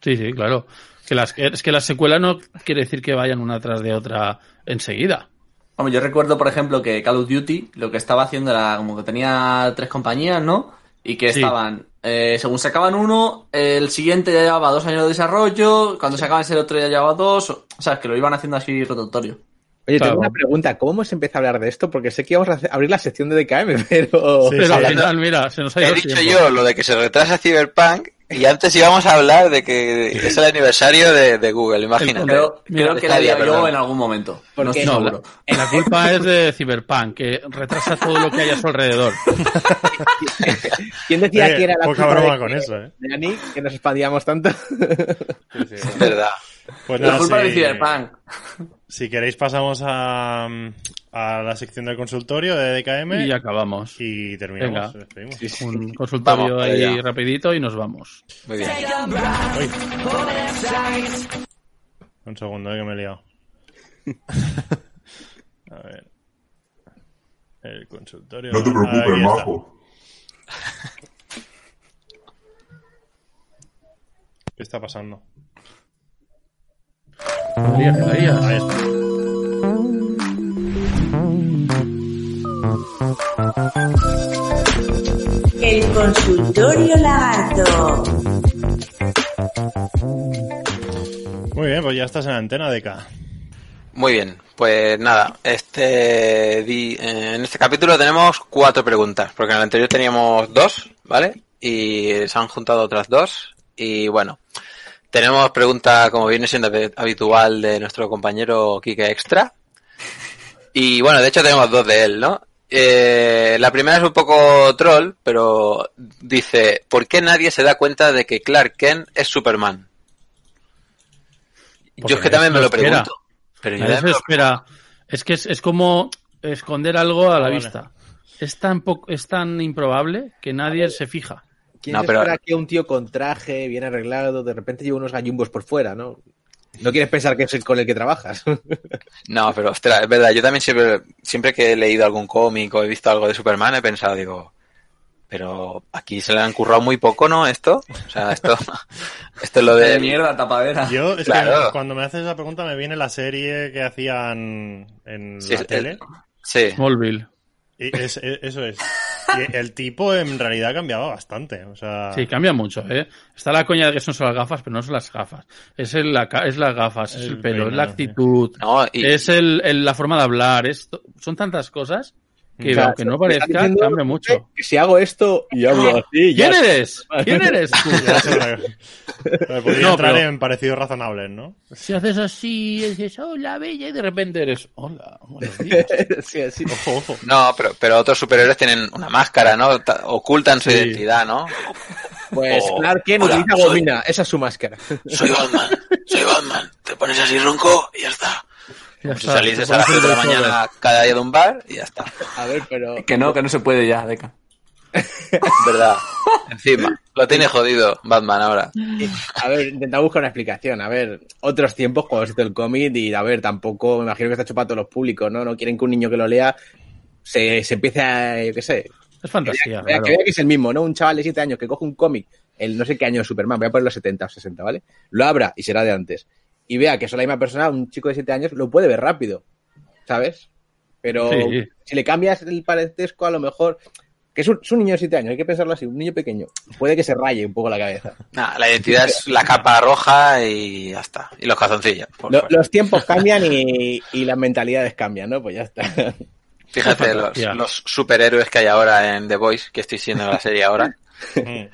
Sí, sí, claro. Que las, es que las secuelas no quiere decir que vayan una tras de otra enseguida. Hombre, yo recuerdo, por ejemplo, que Call of Duty lo que estaba haciendo era como que tenía tres compañías, ¿no? Y que Sí. estaban, eh, según sacaban uno, el siguiente ya llevaba dos años de desarrollo, cuando sacaban ese otro ya llevaba dos, o o sea, es que lo iban haciendo así rotatorio. Oye, Claro. tengo una pregunta, ¿cómo hemos empezado a hablar de esto? Porque sé que íbamos a hacer- abrir la sección de DKM, [laughs] pero... Sí, Pero al final, mira, se nos ha ido He dicho tiempo. yo lo de que se retrasa Cyberpunk y antes íbamos a hablar de que es el aniversario de, de Google, imagínate. Creo, creo que la digo yo en algún momento. No estoy No, la, la culpa es de Cyberpunk, que retrasa todo lo que hay a su alrededor. [laughs] ¿Quién decía Eh, que era la poca culpa broma de, con eso, ¿eh? de Ani, que nos expandíamos tanto? Es verdad. Pues La culpa si, de Cyberpunk. Si queréis pasamos a, a la sección del consultorio de DKM Y acabamos. y terminamos. Venga. despedimos. Un consultorio Vamos ahí allá. rapidito y nos vamos. Muy bien. Un segundo, eh, que me he liado. [laughs] a ver. El consultorio. No te preocupes, majo. ¿Qué está pasando? María, ¿qué harías? Ahí está. El consultorio lagarto. Muy bien, pues ya estás en la antena de K. Muy bien, pues nada, este di- eh, en este capítulo tenemos cuatro preguntas, porque en el anterior teníamos dos, ¿vale? Y se han juntado otras dos. Y bueno, tenemos pregunta, como viene siendo hab- habitual, de nuestro compañero Kike Extra. Y bueno, de hecho tenemos dos de él, ¿no? Eh, la primera es un poco troll, pero dice, ¿por qué nadie se da cuenta de que Clark Kent es Superman? Porque Yo es que también me lo espera. pregunto. Pero yo Nadie también se me lo espera. Es que es, es como esconder algo a la Ah, vale. vista. Es tan, po- es tan improbable que nadie se fija. ¿Quién No, se pero- espera que un tío con traje, bien arreglado, de repente lleva unos gallumbos por fuera, ¿no? No quieres pensar que es el con el que trabajas. [laughs] No, pero ostras, es verdad, yo también siempre, siempre que he leído algún cómic o he visto algo de Superman he pensado, digo, pero aquí se le han currado muy poco, ¿no? Esto, o sea, esto, [laughs] esto es lo De de mierda, tapadera. Yo, es Claro. que cuando me haces esa pregunta me viene la serie que hacían en Sí, la el- tele. Sí, Smallville. Y es- es- eso es. Y el tipo en realidad cambiaba bastante. O sea, Sí, cambia mucho, ¿eh? Está la coña de que son solo las gafas, pero no son las gafas. Es, el, la, ca- es las gafas, es El el pelo, es la actitud, no, y, es el, el- la forma de hablar. Es, son tantas cosas que, O sea, aunque no parezca, cambia mucho. Que si hago esto y hablo así, ya ¿Quién eres? ¿Quién eres [laughs] tú? No, entrar pero- en parecidos razonables, ¿no? Si haces así, y dices, hola, bella, y de repente eres, hola, buenos [laughs] días. Sí, sí. Ojo, ojo. no, pero, pero otros superhéroes tienen una máscara, ¿no? Ta- Ocultan su Sí. identidad, ¿no? Pues Oh, Clark Kent hola, utiliza soy- esa es su máscara. Soy Batman, soy Batman, te pones así ronco y ya está. [laughs] Ya Si salís a las pones 7 de la mañana cada día de un bar y ya está. A ver, pero Que no, que no se puede ya, Deca. [laughs] ¿Verdad? [laughs] Encima. Lo tiene jodido Batman ahora. A ver, intenta buscar una explicación. A ver, otros tiempos cuando se hizo el cómic y a ver, tampoco me imagino que está hecho para todos los públicos, ¿no? No quieren que un niño que lo lea se, se empiece a, yo qué sé, Es fantasía. que vea, claro. que vea que es el mismo, ¿no? Un chaval de 7 años que coge un cómic, el no sé qué año de Superman, voy a poner los 70 o 60, ¿vale? Lo abra y será de antes. Y vea que es la misma persona, un chico de 7 años, lo puede ver rápido, ¿sabes? Pero Sí. si le cambias el parentesco, a lo mejor. Que es un, es un niño de 7 años, hay que pensarlo así, un niño pequeño. Puede que se raye un poco la cabeza. Nah, la identidad es la capa roja y ya está. Y los calzoncillos. Lo- los tiempos cambian y, y las mentalidades cambian, ¿no? Pues ya está. Fíjate los, superhéroes que hay ahora en The Voice, que estoy siendo la serie ahora, [laughs] Mm.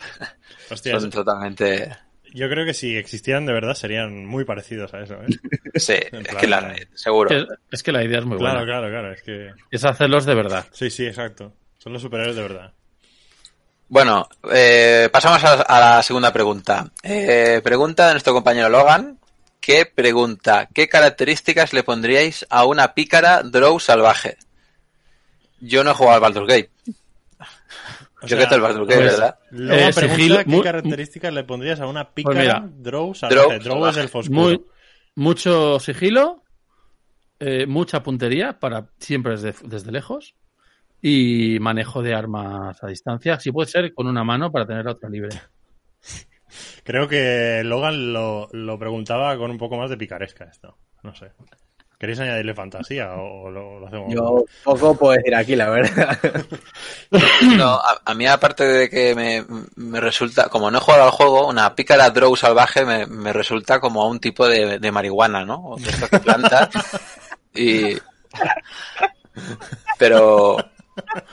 Hostia, son totalmente... yo creo que si existieran de verdad serían muy parecidos a eso, ¿eh? [laughs] Sí, En es plan, que la, seguro. Es, es que la idea es muy Claro, buena. claro, claro, es que... Es hacerlos de verdad. Sí, sí, exacto. Son los superhéroes de verdad. Bueno, eh, pasamos a, a la segunda pregunta. Eh, pregunta de nuestro compañero Logan, que pregunta, ¿qué características le pondríais a una pícara Drow salvaje? Yo no he jugado al Baldur's Gate. O Yo sea, que te el pues, ¿verdad? Luego Eh, pregunta sigilo- qué muy- características le pondrías a una pícara mira, Drow salvaje. Drow Drow, es el foscuro. Muy, mucho sigilo, eh, mucha puntería para siempre desde, desde lejos y manejo de armas a distancia. Si puede ser con una mano para tener la otra libre. Creo que Logan lo, lo preguntaba con un poco más de picaresca esto. No sé. ¿Queréis añadirle fantasía o, lo, lo hacemos? Yo poco puedo decir aquí, la verdad. [laughs] No, a, a mí aparte de que me, me resulta, como no he jugado al juego, una pícara Drow salvaje me, me resulta como un tipo de, de marihuana, ¿no? O de esto que plantas. Y... Pero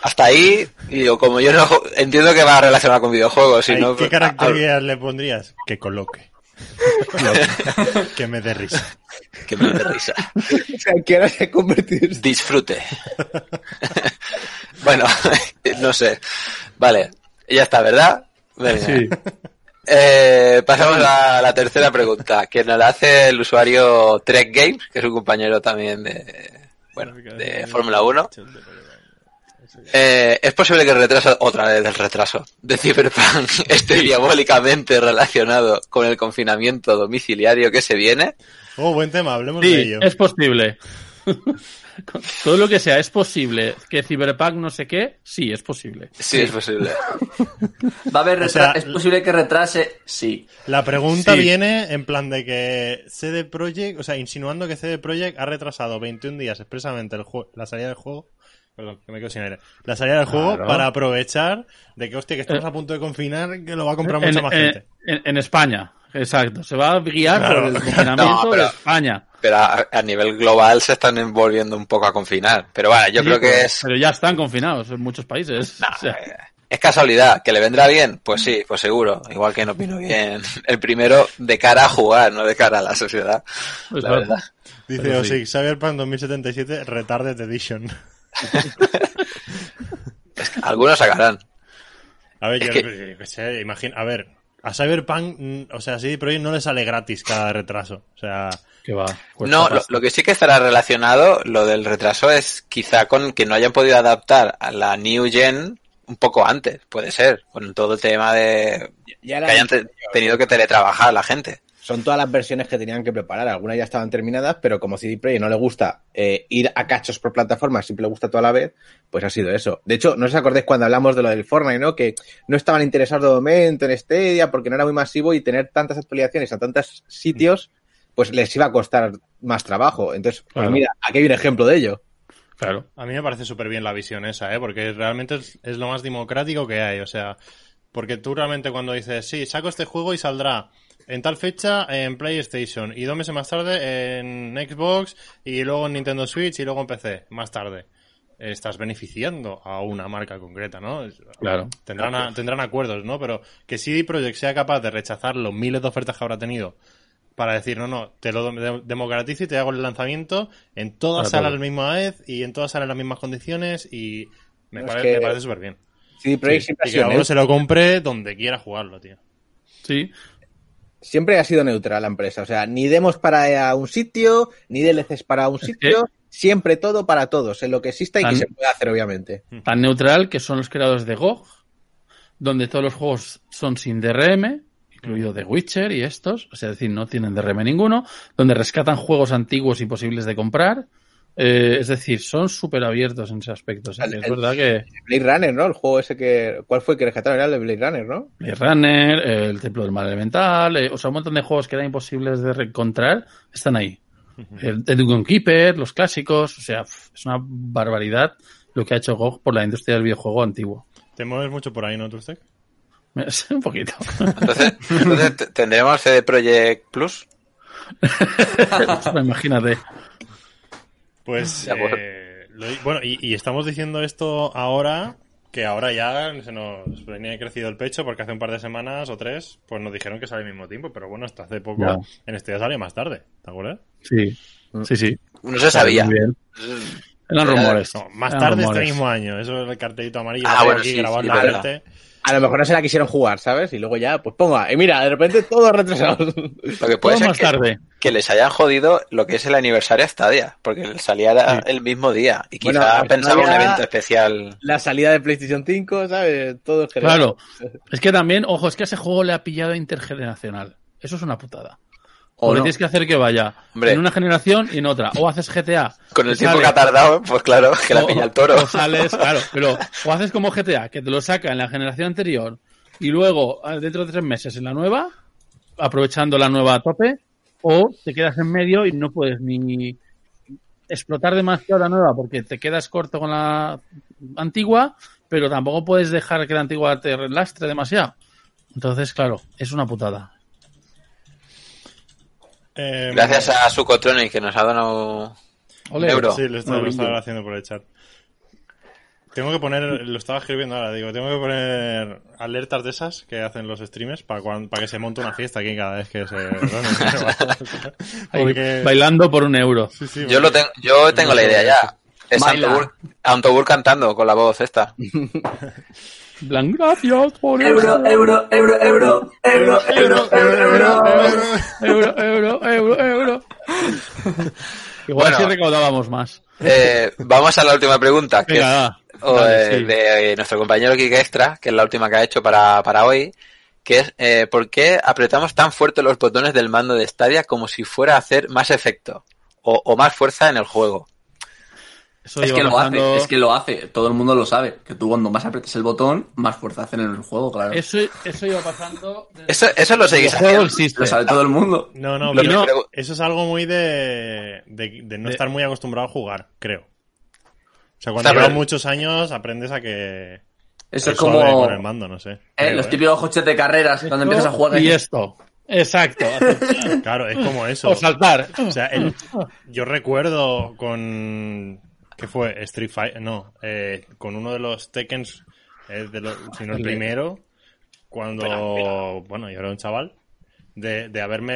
hasta ahí, y digo, como yo no entiendo que va relacionado con videojuegos, si Ay, no, ¿Qué características le pondrías? Que coloque. [laughs] que me dé risa. que me dé risa. o sea, que ahora se ha convertido en... Disfrute. [laughs] bueno, [laughs] no sé. Vale, ya está, ¿verdad? Venga. Eh, pasamos a la tercera pregunta, que nos la hace el usuario Trek Games, que es un compañero también de, bueno, de Fórmula 1. Eh, ¿Es posible que el retraso, otra vez el retraso, de Cyberpunk [laughs] esté diabólicamente relacionado con el confinamiento domiciliario que se viene? Oh, buen tema, hablemos de ello. es posible. [laughs] Todo lo que sea es posible. Que Cyberpunk no sé qué, sí, es posible. Sí, es posible. [laughs] ¿Va a haber O sea, ¿Es posible que retrase? Sí. La pregunta Sí. viene en plan de que CD Projekt, o sea, insinuando que CD Projekt ha retrasado 21 días expresamente el la salida del juego. Perdón, que me quedo sin aire. La salida del juego Claro. para aprovechar de que, hostia, que estamos Eh, a punto de confinar, que lo va a comprar En, mucha más en- gente. en- en España, exacto. Se va a guiar Claro. por el confinamiento No, pero- de España. Pero a, a nivel global se están envolviendo un poco a confinar. Pero bueno, yo Sí, creo que es, Pero ya están confinados en muchos países. O sea, es casualidad. ¿Que le vendrá bien? Pues sí, pues seguro. Igual que no vino bien [laughs] el primero de cara a jugar, no de cara a la sociedad. pues La claro. verdad. Dice pero Osik, Cyberpunk 2077 Retarded Edition. Algunos sacarán. A ver, Es yo, que- yo qué sé, imagina, a ver, a Cyberpunk, mm, o sea, CD Projekt no le sale gratis cada retraso. O sea, Que va. No, lo, que sí que estará relacionado, lo del retraso, es quizá con que no hayan podido adaptar a la New Gen un poco antes, puede ser, con todo el tema de Ya que hayan te- tenido que teletrabajar la gente. Son todas las versiones que tenían que preparar. Algunas ya estaban terminadas, pero como CD Projekt no le gusta eh, ir a cachos por plataformas, siempre le gusta toda la vez, pues ha sido eso. De hecho, no os acordáis cuando hablamos de lo del Fortnite, ¿no? Que no estaban interesados de momento en Stadia porque no era muy masivo y tener tantas actualizaciones a tantos sitios, pues les iba a costar más trabajo. Entonces, pues Claro. mira, aquí hay un ejemplo de ello. Claro. a mí me parece súper bien la visión esa, ¿eh? Porque realmente es, es lo más democrático que hay, o sea, porque tú realmente cuando dices, sí, saco este juego y saldrá en tal fecha en PlayStation y dos meses más tarde en Xbox y luego en Nintendo Switch y luego en PC, más tarde. Estás beneficiando a una marca concreta, ¿no? Claro. Tendrán, a- tendrán acuerdos, ¿no? Pero que CD Projekt sea capaz de rechazar los miles de ofertas que habrá tenido para decir, no, no, te lo de- democratizo y te hago el lanzamiento, en todas a todo. la misma vez y en todas salen las mismas condiciones y me, No, pare- es que- me parece súper bien. CD Projekt Sí, siempre, y que uno se lo compre donde quiera jugarlo, tío. Sí. Siempre ha sido neutral la empresa. O sea, ni demos para un sitio, ni DLCs para un sitio. Siempre todo para todos, en lo que exista y que se pueda hacer, obviamente. Tan neutral que son los creadores de GOG donde todos los juegos son sin DRM, incluido The Witcher y estos, o sea, es decir, no tienen DRM ninguno, donde rescatan juegos antiguos y posibles de comprar. Eh, es decir, son súper abiertos en ese aspecto. o sea, que es El- verdad que Blade Runner, ¿no? El juego ese que. ¿Cuál fue el que rescataron? Era el de Blade Runner, ¿no? Blade Runner, eh, el Templo del Mal Elemental, eh, o sea, un montón de juegos que eran imposibles de encontrar, están ahí. El, el Dungeon Keeper, los clásicos, o sea, es una barbaridad lo que ha hecho GOG por la industria del videojuego antiguo. Te mueves mucho por ahí, ¿no, Trustec? [laughs] un poquito. Entonces, entonces tendremos CD Projekt Plus. [laughs] Imagínate. Pues, eh, lo- bueno, y, y estamos diciendo esto ahora, que ahora ya se nos venía crecido el pecho, porque hace un par de semanas o tres, pues nos dijeron que sale al mismo tiempo, pero bueno, hasta hace poco, Ya. en este día salió más tarde, ¿te acuerdas? Sí, sí, sí. No se sabía. Muy bien. Eran Era- rumores. No, más Eran tarde rumores. este mismo año, eso es el cartelito amarillo, Ah, bueno, aquí sí, grabado sí, en la verdad. frente. A lo mejor no se la quisieron jugar, ¿sabes? Y luego ya, pues ponga. Y mira, de repente todo retrasado. Lo que Todo puede ser más que, tarde. Que les hayan jodido lo que es el aniversario a Stadia, porque salía el mismo día y quizá Bueno, pensaba un evento especial. La salida de PlayStation 5, ¿sabes? Todo es. Claro. [laughs] Es que también, ojo, es que ese juego le ha pillado intergeneracional. Eso es una putada. O Porque no. tienes que hacer que vaya Hombre. en una generación y en otra. O haces GTA. Con el tiempo sale- que ha tardado, pues claro, que la o- pilla el toro. O sales, claro, pero o haces como GTA, que te lo saca en la generación anterior y luego eh, dentro de tres meses en la nueva, aprovechando la nueva a tope, o te quedas en medio y no puedes ni explotar demasiado la nueva porque te quedas corto con la antigua, pero tampoco puedes dejar que la antigua te lastre demasiado. Entonces, claro, es una putada. Eh, Gracias a Sucotronic que nos ha donado un Ole. euro. Sí, lo estaba, lo haciendo por el chat. Tengo que poner, lo estaba escribiendo ahora, digo, tengo que poner alertas de esas que hacen los streamers para para que se monte una fiesta aquí cada vez que se [laughs] Porque, Bailando por un euro. sí, sí, Yo lo tengo, yo tengo la idea ya. Es. Antobur, Antobur cantando con la voz esta. [laughs] Blan, gracias por Euro, euro, euro, euro, euro, euro, euro, euro. euro, euro, euro, euro. [laughs] Igual Bueno. si recaudábamos más. Eh, vamos a la última pregunta, o, Dale, eh, sí. de eh, nuestro compañero Kike Extra, que es la última que ha hecho para, para hoy, que es eh, ¿por qué apretamos tan fuerte los botones del mando de Stadia como si fuera a hacer más efecto o, o más fuerza en el juego? Eso Es que lo hace, es que lo hace. Todo el mundo lo sabe. Que tú cuando más apretes el botón, más fuerza hacen en el juego, claro. Eso, eso iba pasando. desde- Eso, eso lo seguís el juego haciendo. existe. Lo sabe todo el mundo. No, no, no- eso es algo muy de, de, de no De- estar muy acostumbrado a jugar, creo. O sea, cuando llevas muchos años aprendes a que... Eso es como con el mando, no sé. eh, Creo, los ¿eh? típicos coches de carreras cuando empiezas a jugar. Y esto. Exacto. [laughs] Claro, es como eso. o saltar. O sea, el- yo recuerdo con... ¿Qué fue? Street Fighter... No, eh, con uno de los Tekkens, eh, de los, si no el primero, cuando... Bueno, yo era un chaval, de, de haberme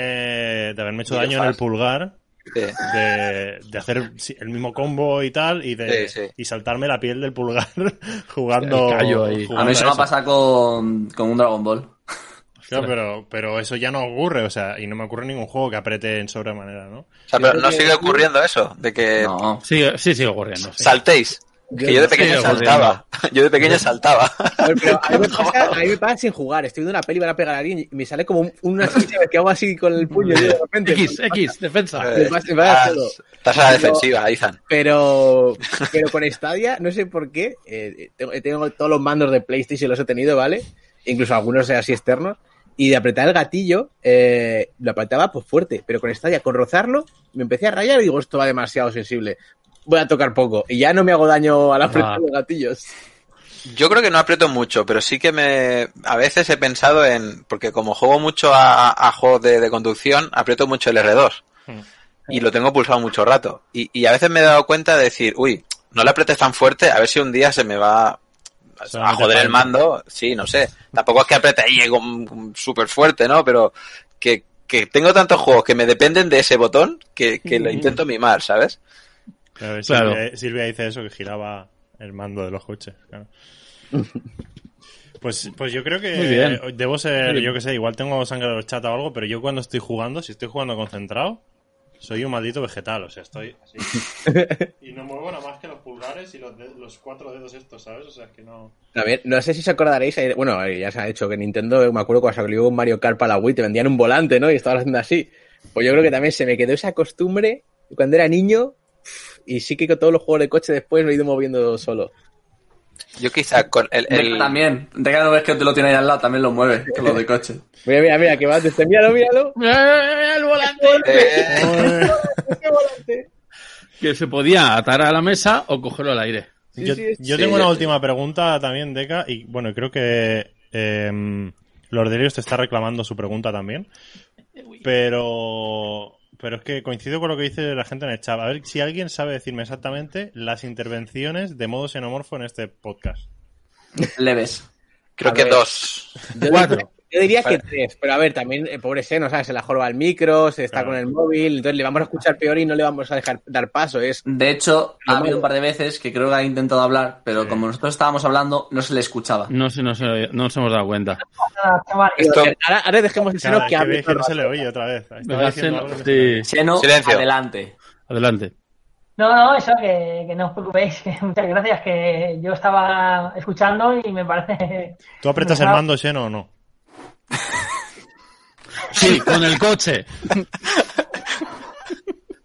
de haberme hecho daño en el pulgar, Sí. de, de hacer el mismo combo y tal, y de Sí, sí. y saltarme la piel del pulgar [laughs] jugando... Callo ahí. jugando A mí eso me ha eso. pasado con, con un Dragon Ball. Claro, pero, pero eso ya no ocurre, o sea, y no me ocurre en ningún juego que apriete en sobremanera, ¿no? O sea, pero no sigue ocurriendo eso, de que No. Sigue, sí, sigue ocurriendo. sí. saltéis. Que yo de pequeño saltaba. [laughs] Yo de pequeño saltaba. A ver, pero a mí, me [laughs] pasa, a mí me pasa sin jugar. Estoy viendo una peli, van a pegar a alguien y me sale como un- una silla que hago así con el puño de repente. X, X, defensa. Todo. Estás a la defensiva, Izan. Pero, [laughs] pero con Stadia, no sé por qué, eh, tengo, tengo todos los mandos de PlayStation, los he tenido, ¿vale? Incluso algunos así externos. Y de apretar el gatillo, eh, lo apretaba pues fuerte. Pero con Stadia, con rozarlo, me empecé a rayar y digo, esto va demasiado sensible. Voy a tocar poco. Y ya no me hago daño al apretar Ah. los gatillos. Yo creo que no aprieto mucho, pero sí que me. A veces he pensado en. Porque como juego mucho a, a juegos de, de conducción, aprieto mucho el R2. Hmm. Y lo tengo pulsado mucho rato. Y, y a veces me he dado cuenta de decir, uy, no le apretes tan fuerte, a ver si un día se me va a joder el mando. Sí, no sé. Tampoco es que apriete ahí con- súper fuerte, ¿no? Pero que, que tengo tantos juegos que me dependen de ese botón que, que lo intento mimar, ¿sabes? Claro, Claro. Silvia, Silvia dice eso, que giraba el mando de los coches. claro. [laughs] Pues, pues yo creo que eh, debo ser, yo que sé, igual tengo sangre de horchata o algo, pero yo cuando estoy jugando, si estoy jugando concentrado, Soy un maldito vegetal, o sea, estoy así. [laughs] y no muevo nada más que los pulgares y los, de- los cuatro dedos estos, ¿sabes? O sea, es que no... También, no sé si os acordaréis, eh, bueno, eh, ya se ha hecho que Nintendo, me acuerdo cuando salió un Mario Kart para la Wii, te vendían un volante, ¿no? Y estabas haciendo así. Pues yo creo que también se me quedó esa costumbre cuando era niño y sí que con todos los juegos de coche después me he ido moviendo solo. Yo quizá con el... el- también. Deca no ves que te lo tiene ahí al lado, también lo mueve, con lo de coche. [laughs] Mira, mira, mira, que va desde, míralo, míralo. [laughs] ¡El volante! eh, [laughs] ¡Qué volante! Que se podía atar a la mesa o cogerlo al aire. Sí, yo sí, es- yo sí, tengo una última pregunta también, Deca, y bueno, creo que eh, Lordelios te está reclamando su pregunta también. Pero, pero es que coincido con lo que dice la gente en el chat. A ver si alguien sabe decirme exactamente las intervenciones de modo xenomorfo en este podcast. Leves. creo A que ver. dos. Yo Cuatro. Yo diría que tres, pero a ver, también, el pobre Seno, ¿sabes? Se la jorba al micro, se está Claro. con el móvil, entonces le vamos a escuchar peor y no le vamos a dejar dar paso. Es De hecho, ha habido un par de veces que creo que ha intentado hablar, pero Sí. como nosotros estábamos hablando, no se le escuchaba. No, sé, no, sé, no nos hemos dado cuenta. Esto- ahora, ahora dejemos el Seno es que hable que no el se le oye otra vez. Seno, no se sí. Adelante. Adelante. No, no, eso, que, que no os preocupéis. que [laughs] Muchas gracias, que yo estaba escuchando y me parece... ¿Tú apretas el [laughs] mando, Xeno, o no? Sí, con el coche.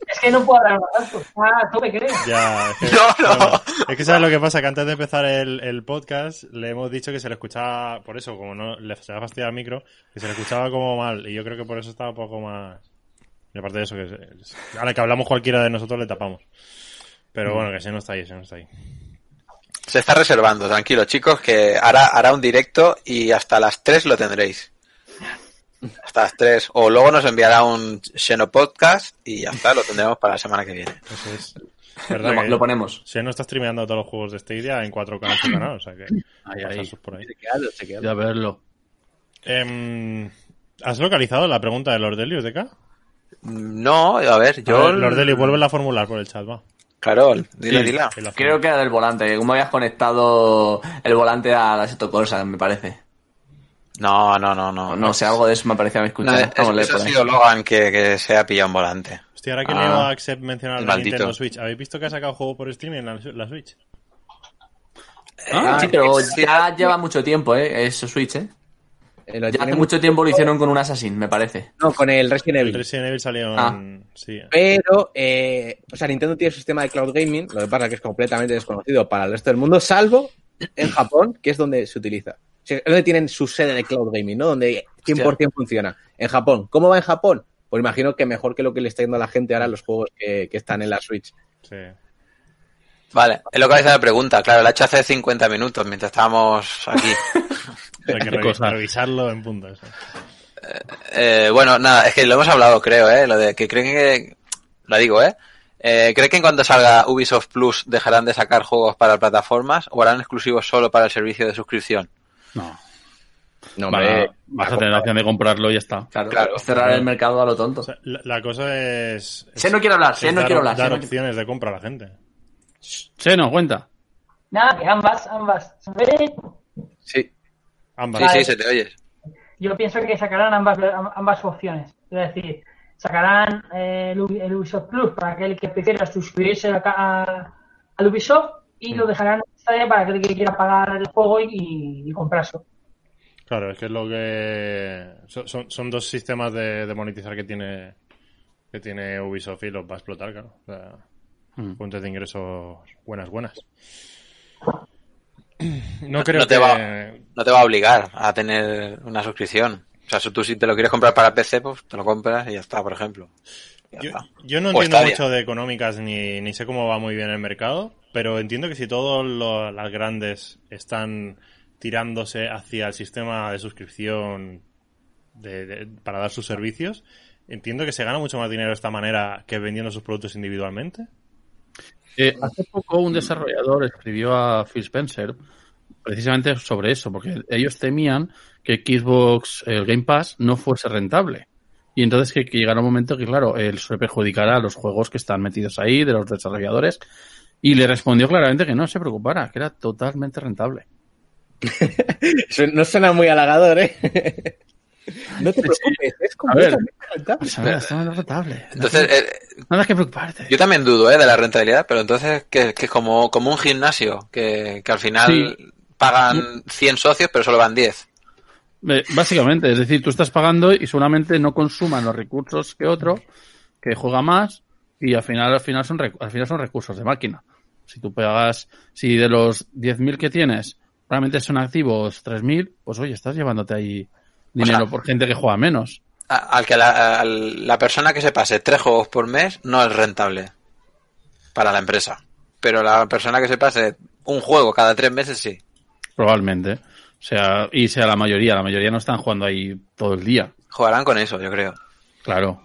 Es que no puedo hablar más alto. Está a tope, creo. Ya, es que, No, no. Es que sabes lo que pasa, que antes de empezar el, el podcast le hemos dicho que se le escuchaba, por eso, como no le se le ha fastidiado el micro, que se le escuchaba como mal, y yo creo que por eso estaba un poco más... Y aparte de eso, que ahora que hablamos cualquiera de nosotros le tapamos. Pero bueno, que se no está ahí, se no está ahí. Se está reservando, tranquilo, chicos, que hará, hará un directo y hasta las 3 lo tendréis. Hasta las 3. O luego nos enviará un Xeno Podcast y ya está, lo tendremos para la semana que viene. Eso es. ¿Verdad Lo, ponemos. Se no está streameando todos los juegos de Stadia en 4K en su canal, o sea que... Ahí, ahí. por ahí. Ya verlo. Em, ¿Has localizado la pregunta de Lordelius de acá? No, a ver, Yo... Lordelius, vuelve a formular por el chat, va. Carol, dile, Sí. dila. Que la Creo que era del volante. ¿Cómo habías conectado el volante a la Seto Corsa, me parece? No, no, no, no. No sé, algo de eso me parecía haber No, escuchado. es- Vamos a leer eso ha sido Logan que, que se ha pillado un volante. Hostia, ahora que Ah. leo a Accept mencionar El la. Nintendo Switch, ¿habéis visto que ha sacado juego por streaming en la, la Switch? Ah, sí, pero ya lleva mucho tiempo, ¿eh? Eso Switch, ¿eh? Eh, lo Ya hace mucho tiempo lo hicieron con un Assassin, me parece. No, con el Resident El Evil. Resident Evil salió Ah. en... Sí. Pero, eh, o sea, Nintendo tiene su sistema de cloud gaming, lo que pasa es que es completamente desconocido para el resto del mundo, salvo en Japón, que es donde se utiliza. O sea, es donde tienen su sede de cloud gaming, ¿no? Donde 100% funciona. En Japón. ¿Cómo va en Japón? Pues imagino que mejor que lo que le está yendo a la gente ahora los juegos que, que están en la Switch. sí. Vale, es lo que vais a la pregunta. Claro, la he hecho hace 50 minutos mientras estábamos aquí. [laughs] Hay que [laughs] Qué revi- cosa. revisarlo en punto. eso. Eh, bueno, nada, es que lo hemos hablado, creo, ¿eh? Lo de que creen que... Lo digo, ¿eh? eh ¿Cree que en cuanto salga Ubisoft Plus dejarán de sacar juegos para plataformas o harán exclusivos solo para el servicio de suscripción? No. No, Vale, hombre. vas a tener la opción de comprarlo y ya está. Claro, Claro. cerrar el mercado a lo tonto. O sea, la, la cosa es... Se no quiere hablar, se no quiere hablar. Dar se no- opciones de compra a la gente. Sí, no, cuenta. Nada, ambas, ambas. ¿Se ve? Sí. Ambas. Sí, Vale. sí, se te oyes. Yo pienso que sacarán ambas, ambas opciones. Es decir, sacarán eh, el, Ubi- el Ubisoft Plus para aquel que prefiera suscribirse a, a- al Ubisoft y lo dejarán para aquel que quiera pagar el juego y, y comprarlo. Claro, es que es lo que... Son, son, son dos sistemas de, de monetizar que tiene que tiene Ubisoft y los va a explotar, claro. O sea, Mm. fuentes de ingresos buenas, buenas. No creo no te que... va- No te va a obligar a tener una suscripción. O sea, si tú si te lo quieres comprar para PC, pues te lo compras y ya está, por ejemplo. Yo, yo no O entiendo Stadia. mucho de económicas ni, ni sé cómo va muy bien el mercado, pero entiendo que si todas las grandes están tirándose hacia el sistema de suscripción de- de- para dar sus servicios, entiendo que se gana mucho más dinero de esta manera que vendiendo sus productos individualmente. Eh, hace poco un desarrollador escribió a Phil Spencer precisamente sobre eso, porque ellos temían que Xbox, el Game Pass, no fuese rentable. Y entonces que, que llegara un momento que, claro, él se perjudicara a los juegos que están metidos ahí, de los desarrolladores, y le respondió claramente que no se preocupara, que era totalmente rentable. [laughs] No suena muy halagador, ¿eh? [laughs] No te preocupes, es completamente rentable. Esto no rentable. Entonces, eh, Nada que preocuparte. yo también dudo ¿eh? de la rentabilidad, pero entonces que, que es como, como un gimnasio, que, que al final Sí. pagan 100 socios, pero solo van 10. Eh, Básicamente, es decir, tú estás pagando y seguramente no consuman los recursos que otro, que juega más, y al final, al final son, al final son recursos de máquina. Si tú pagas, si de los 10.000 que tienes, realmente son activos 3.000, pues oye, estás llevándote ahí dinero sea- por gente que juega menos. A- Al que la, al- la persona que se pase tres juegos por mes no es rentable para la empresa. Pero la persona que se pase un juego cada tres meses sí. Probablemente. O sea, y sea la mayoría, la mayoría no están jugando ahí todo el día. Jugarán con eso, yo creo. Claro.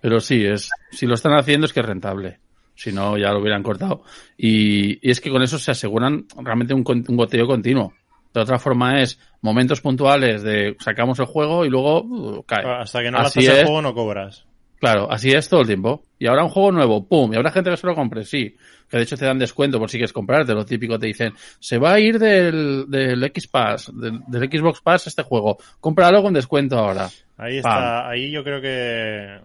Pero sí, es, si lo están haciendo es que es rentable. Si no, ya lo hubieran cortado. Y, y es que con eso se aseguran realmente un, un goteo continuo. De otra forma es momentos puntuales de sacamos el juego y luego uh, cae. Hasta que no lanzas el juego no cobras. Claro, así es todo el tiempo. Y ahora un juego nuevo, ¡pum! Y habrá gente que se lo compre, sí. Que de hecho te dan descuento por si quieres comprarte. Lo típico te dicen, se va a ir del, del X Pass, del, del Xbox Pass este juego. Cómpralo con descuento ahora. Ahí Pam. está, ahí yo creo que...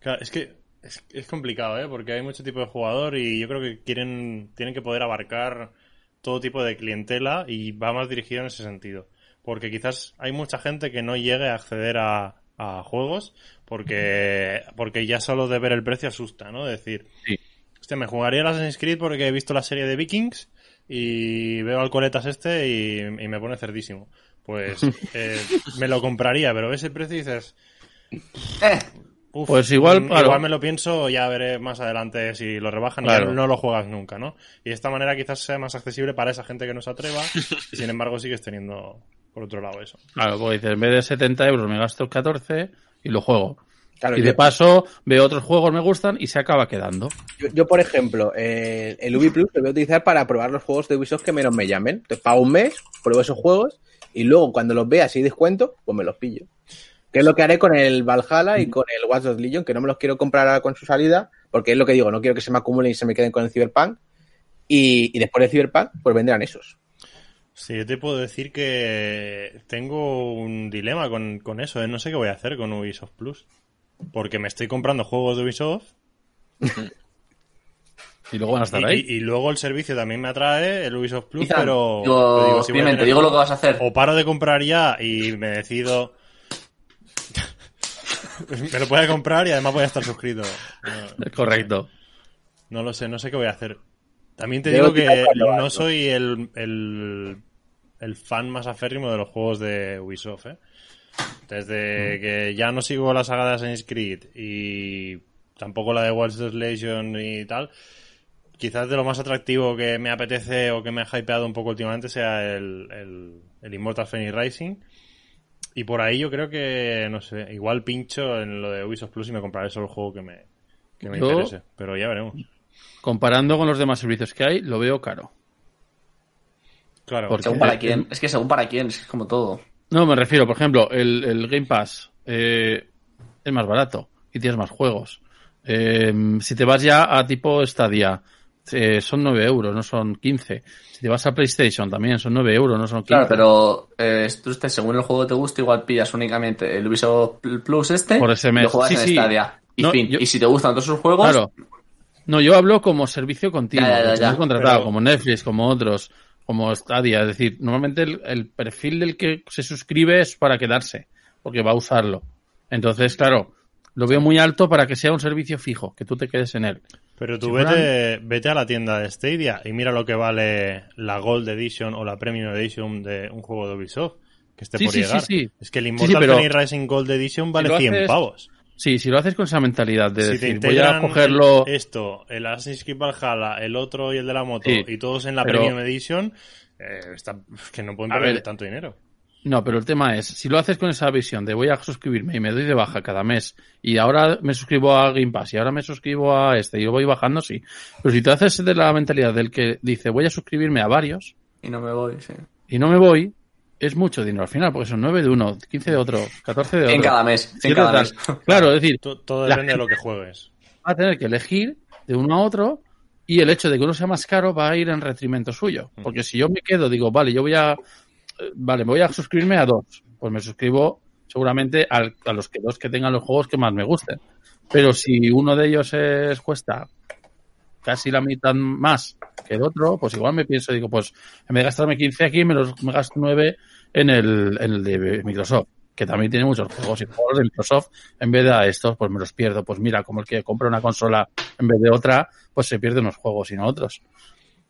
Claro, es que es, es complicado, ¿eh? Porque hay mucho tipo de jugador y yo creo que quieren tienen que poder abarcar todo tipo de clientela y va más dirigido en ese sentido. Porque quizás hay mucha gente que no llegue a acceder a, a juegos porque, porque ya solo de ver el precio asusta, ¿no? Decir, Sí. Hostia, me jugaría el Assassin's Creed porque he visto la serie de Vikings y veo al coletas este y, y me pone cerdísimo. Pues [laughs] eh, me lo compraría, pero ves el precio y dices... "Uf, Pues igual, mm, claro. igual me lo pienso, ya veré más adelante si lo rebajan y Claro. ya no lo juegas nunca, ¿no? Y de esta manera quizás sea más accesible para esa gente que no se atreva [laughs] y sin embargo sigues teniendo por otro lado eso. Claro, porque dices, en vez de 70 euros me gasto 14 y lo juego. Claro, y yo- de paso veo otros juegos me gustan y se acaba quedando. Yo, yo, por ejemplo, eh, el Ubi Plus lo voy a utilizar para probar los juegos de Ubisoft que menos me llamen. Entonces pago un mes, pruebo esos juegos y luego cuando los vea si hay descuento, pues me los pillo. Que es lo que haré con el Valhalla y con el Watch Dogs Legion, que no me los quiero comprar ahora con su salida, porque es lo que digo, no quiero que se me acumulen y se me queden con el Cyberpunk. Y, y después del Cyberpunk, pues vendrán esos. Sí, yo te puedo decir que tengo un dilema con, con eso, ¿eh? no sé qué voy a hacer con Ubisoft Plus. Porque me estoy comprando juegos de Ubisoft [laughs] Y luego van a estar y, ahí. y- y luego el servicio también me atrae, el Ubisoft Plus, pero, digo, pero digo, si voy a Clemente, tener- digo lo que vas a hacer. O paro de comprar ya y me decido... [laughs] me lo a comprar y además voy a estar suscrito. No, [laughs] Correcto. no lo sé, no sé qué voy a hacer. También te digo que no soy el, el, el fan más aférrimo de los juegos de Ubisoft, ¿eh? Mm. Desde que ya no sigo la saga de Assassin's Creed y tampoco la de Watch Legion y tal, quizás de lo más atractivo que me apetece o que me ha hypeado un poco últimamente sea el, el, el Immortal Phoenix Rising. Y por ahí yo creo que, no sé, igual pincho en lo de Ubisoft Plus y me compraré solo el juego que me, que me Yo- interese. Pero ya veremos. Comparando con los demás servicios que hay, lo veo caro. Claro. Porque- según para quién. Es que según para quién, es como todo. No, me refiero, por ejemplo, el, el Game Pass eh, es más barato y tienes más juegos. Eh, si te vas ya a tipo Stadia, eh, son 9 euros, no son 15. Si te vas a PlayStation también son 9 euros, no son 15. Claro, pero eh, tú estés, según el juego que te guste, igual pillas únicamente el Ubisoft Plus este Por ese y mes. lo juegas Sí, en sí. Stadia. Y No, fin. yo- Y si te gustan todos sus juegos, Claro. No, yo hablo como servicio continuo, Ya, ya, contratado, pero- como Netflix, como otros, como Stadia. Es decir, normalmente el, el perfil del que se suscribe es para quedarse, porque va a usarlo. Entonces, claro, lo veo muy alto para que sea un servicio fijo, que tú te quedes en él. Pero tú Si vete, vete a la tienda de Stadia y mira lo que vale la Gold Edition o la Premium Edition de un juego de Ubisoft que esté Sí, por sí, llegar. sí, sí. Es que el Immortal pero- Rising Gold Edition vale lo 100 haces- pavos. Sí, si lo haces con esa mentalidad de si te decir, voy a cogerlo... esto, el Assassin's Creed Valhalla, el otro y el de la moto y todos en la pero- Premium Edition, eh, está, es que no pueden perder ver, tanto dinero. No, pero el tema es, si lo haces con esa visión de voy a suscribirme y me doy de baja cada mes y ahora me suscribo a Game Pass y ahora me suscribo a este y lo voy bajando, sí. Pero si te haces de la mentalidad del que dice voy a suscribirme a varios y no me voy, sí. y no me voy, es mucho dinero al final, porque son 9 de uno, 15 de otro, 14 de otro. En cada mes. En cada tal. mes. [laughs] Claro, es decir, To- Todo depende de lo que juegues. va a tener que elegir de uno a otro y el hecho de que uno sea más caro va a ir en retrimento suyo. Porque si yo me quedo, digo, vale, yo voy a, vale, voy a suscribirme a dos, pues me suscribo seguramente al- a los que dos que tengan los juegos que más me gusten. Pero si uno de ellos es, cuesta casi la mitad más que el otro, pues igual me pienso, digo, pues en vez de gastarme 15 aquí, me los me gasto 9 en el, en el de Microsoft, que también tiene muchos juegos y juegos de Microsoft, en vez de estos, pues me los pierdo. Pues mira, como el que compra una consola en vez de otra, pues se pierde unos juegos y no otros.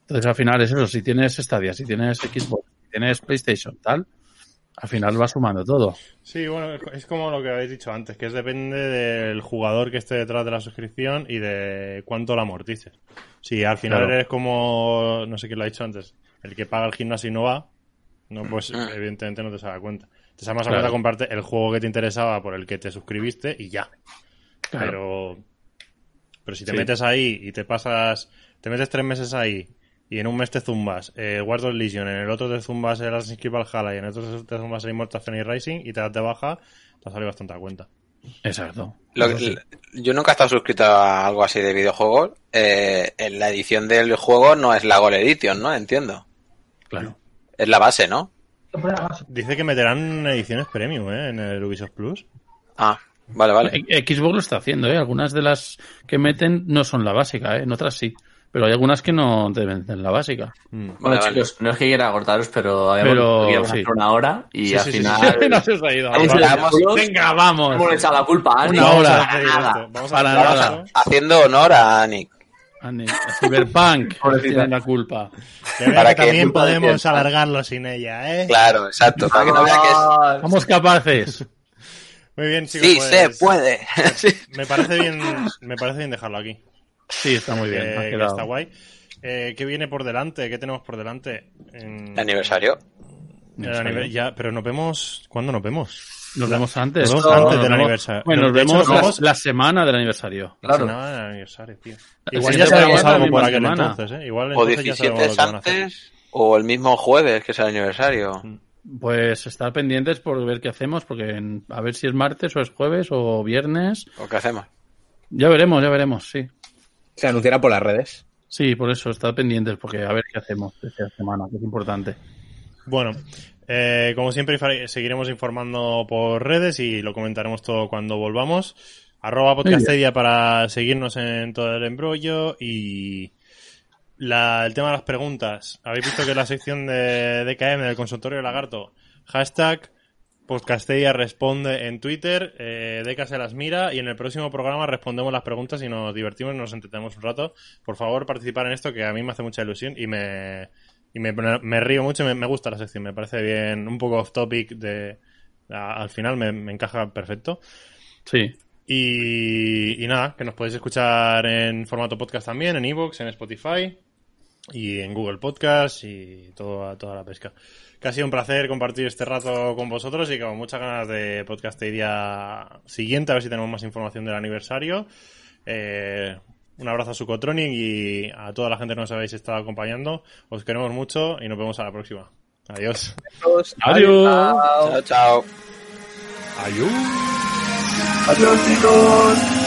Entonces al final es eso, si tienes Stadia, si tienes Xbox, tienes PlayStation, tal, al final va sumando todo. Sí, bueno, es como lo que habéis dicho antes, que es depende del jugador que esté detrás de la suscripción y de cuánto la amortices. Si al final Claro. eres como, no sé quién lo ha dicho antes, el que paga el gimnasio y no va, no, pues Ah. evidentemente no te sale a cuenta. Te sale más a Claro. cuenta comprarte el juego que te interesaba por el que te suscribiste y ya. Claro. Pero, pero si te Sí. metes ahí y te pasas, te metes tres meses ahí y en un mes te zumbas eh, Wars of Legion, en el otro te zumbas el Assassin's Creed Valhalla y en el otro te zumbas el Immortal Phoenix Rising y te das de baja, te sale bastante a cuenta. Exacto. Lo Eso que- sí. Yo nunca he estado suscrito a algo así de videojuegos. Eh, en la edición del juego no es la Gold Edition, ¿no? Entiendo. Claro. Es la base, ¿no? Dice que meterán ediciones premium ¿eh? en el Ubisoft Plus. Ah, vale, vale. Xbox lo está haciendo, ¿eh? Algunas de las que meten no son la básica, ¿eh? En otras sí. Pero hay algunas que no deben ser la básica. Mm. Bueno, Vale, vale. chicos, no es que quiera cortaros, pero habíamos sí. hacer una hora y Sí, al sí, final [laughs] no se os ha ido. A los Venga, vamos. hemos echado la culpa a Ani. Una Vamos hora. a hacer Nada. Vamos a Para nada. Haciendo honor a Nick. Ani, Cyberpunk, Pobrecita. tienen la culpa. [laughs] Que Para que también culpa podemos alargarlo sin ella, ¿eh? Claro, exacto. Para que no vea que es... Somos capaces. Muy bien, chicos. Sí, pues, se puede. Sí. [laughs] Me parece bien, me parece bien dejarlo aquí. Sí, está muy bien. que, ha que está guay. Eh, ¿Qué viene por delante? ¿Qué tenemos por delante? En- El aniversario. el aniver- ya, pero nos vemos. ¿Cuándo nos vemos? Nos vemos antes. Nos vemos No, antes del aniversario. Bueno, nos vemos la, vemos- la semana del aniversario. La Claro. semana del aniversario, tío. Igual ya sabemos algo la por aquel semana. entonces, ¿eh? Igual O entonces ya 17 sabemos lo que van a hacer. antes. O el mismo jueves, que es el aniversario. Pues estar pendientes por ver qué hacemos, porque en- a ver si es martes o es jueves o viernes. ¿O qué hacemos? Ya veremos, ya veremos, sí. Se anunciará por las redes. Sí, por eso, estar pendientes, porque a ver qué hacemos esta semana, que es importante. Bueno, eh, como siempre, seguiremos informando por redes y lo comentaremos todo cuando volvamos. Arroba podcastedia para seguirnos en todo el embrollo y la, el tema de las preguntas. Habéis visto que la sección de DKM del consultorio de Lagarto, hashtag podcastedia responde en Twitter, eh, se las mira y en el próximo programa respondemos las preguntas y nos divertimos y nos entretenemos un rato. Por favor, participar en esto que a mí me hace mucha ilusión y me, y me, me río mucho y me, me gusta la sección. Me parece bien, un poco off topic de, a- al final me, me encaja perfecto. Sí. Y, y nada, que nos podéis escuchar en formato podcast también, en iVoox, en Spotify y en Google Podcast y toda, toda la pesca. Que ha sido un placer compartir este rato con vosotros y con muchas ganas de podcast día siguiente, a ver si tenemos más información del aniversario. Eh, un abrazo a Sucotronic y a toda la gente que nos habéis estado acompañando. Os queremos mucho y nos vemos a la próxima. Adiós. Adiós. Chao, chao. Adiós. Adiós chicos.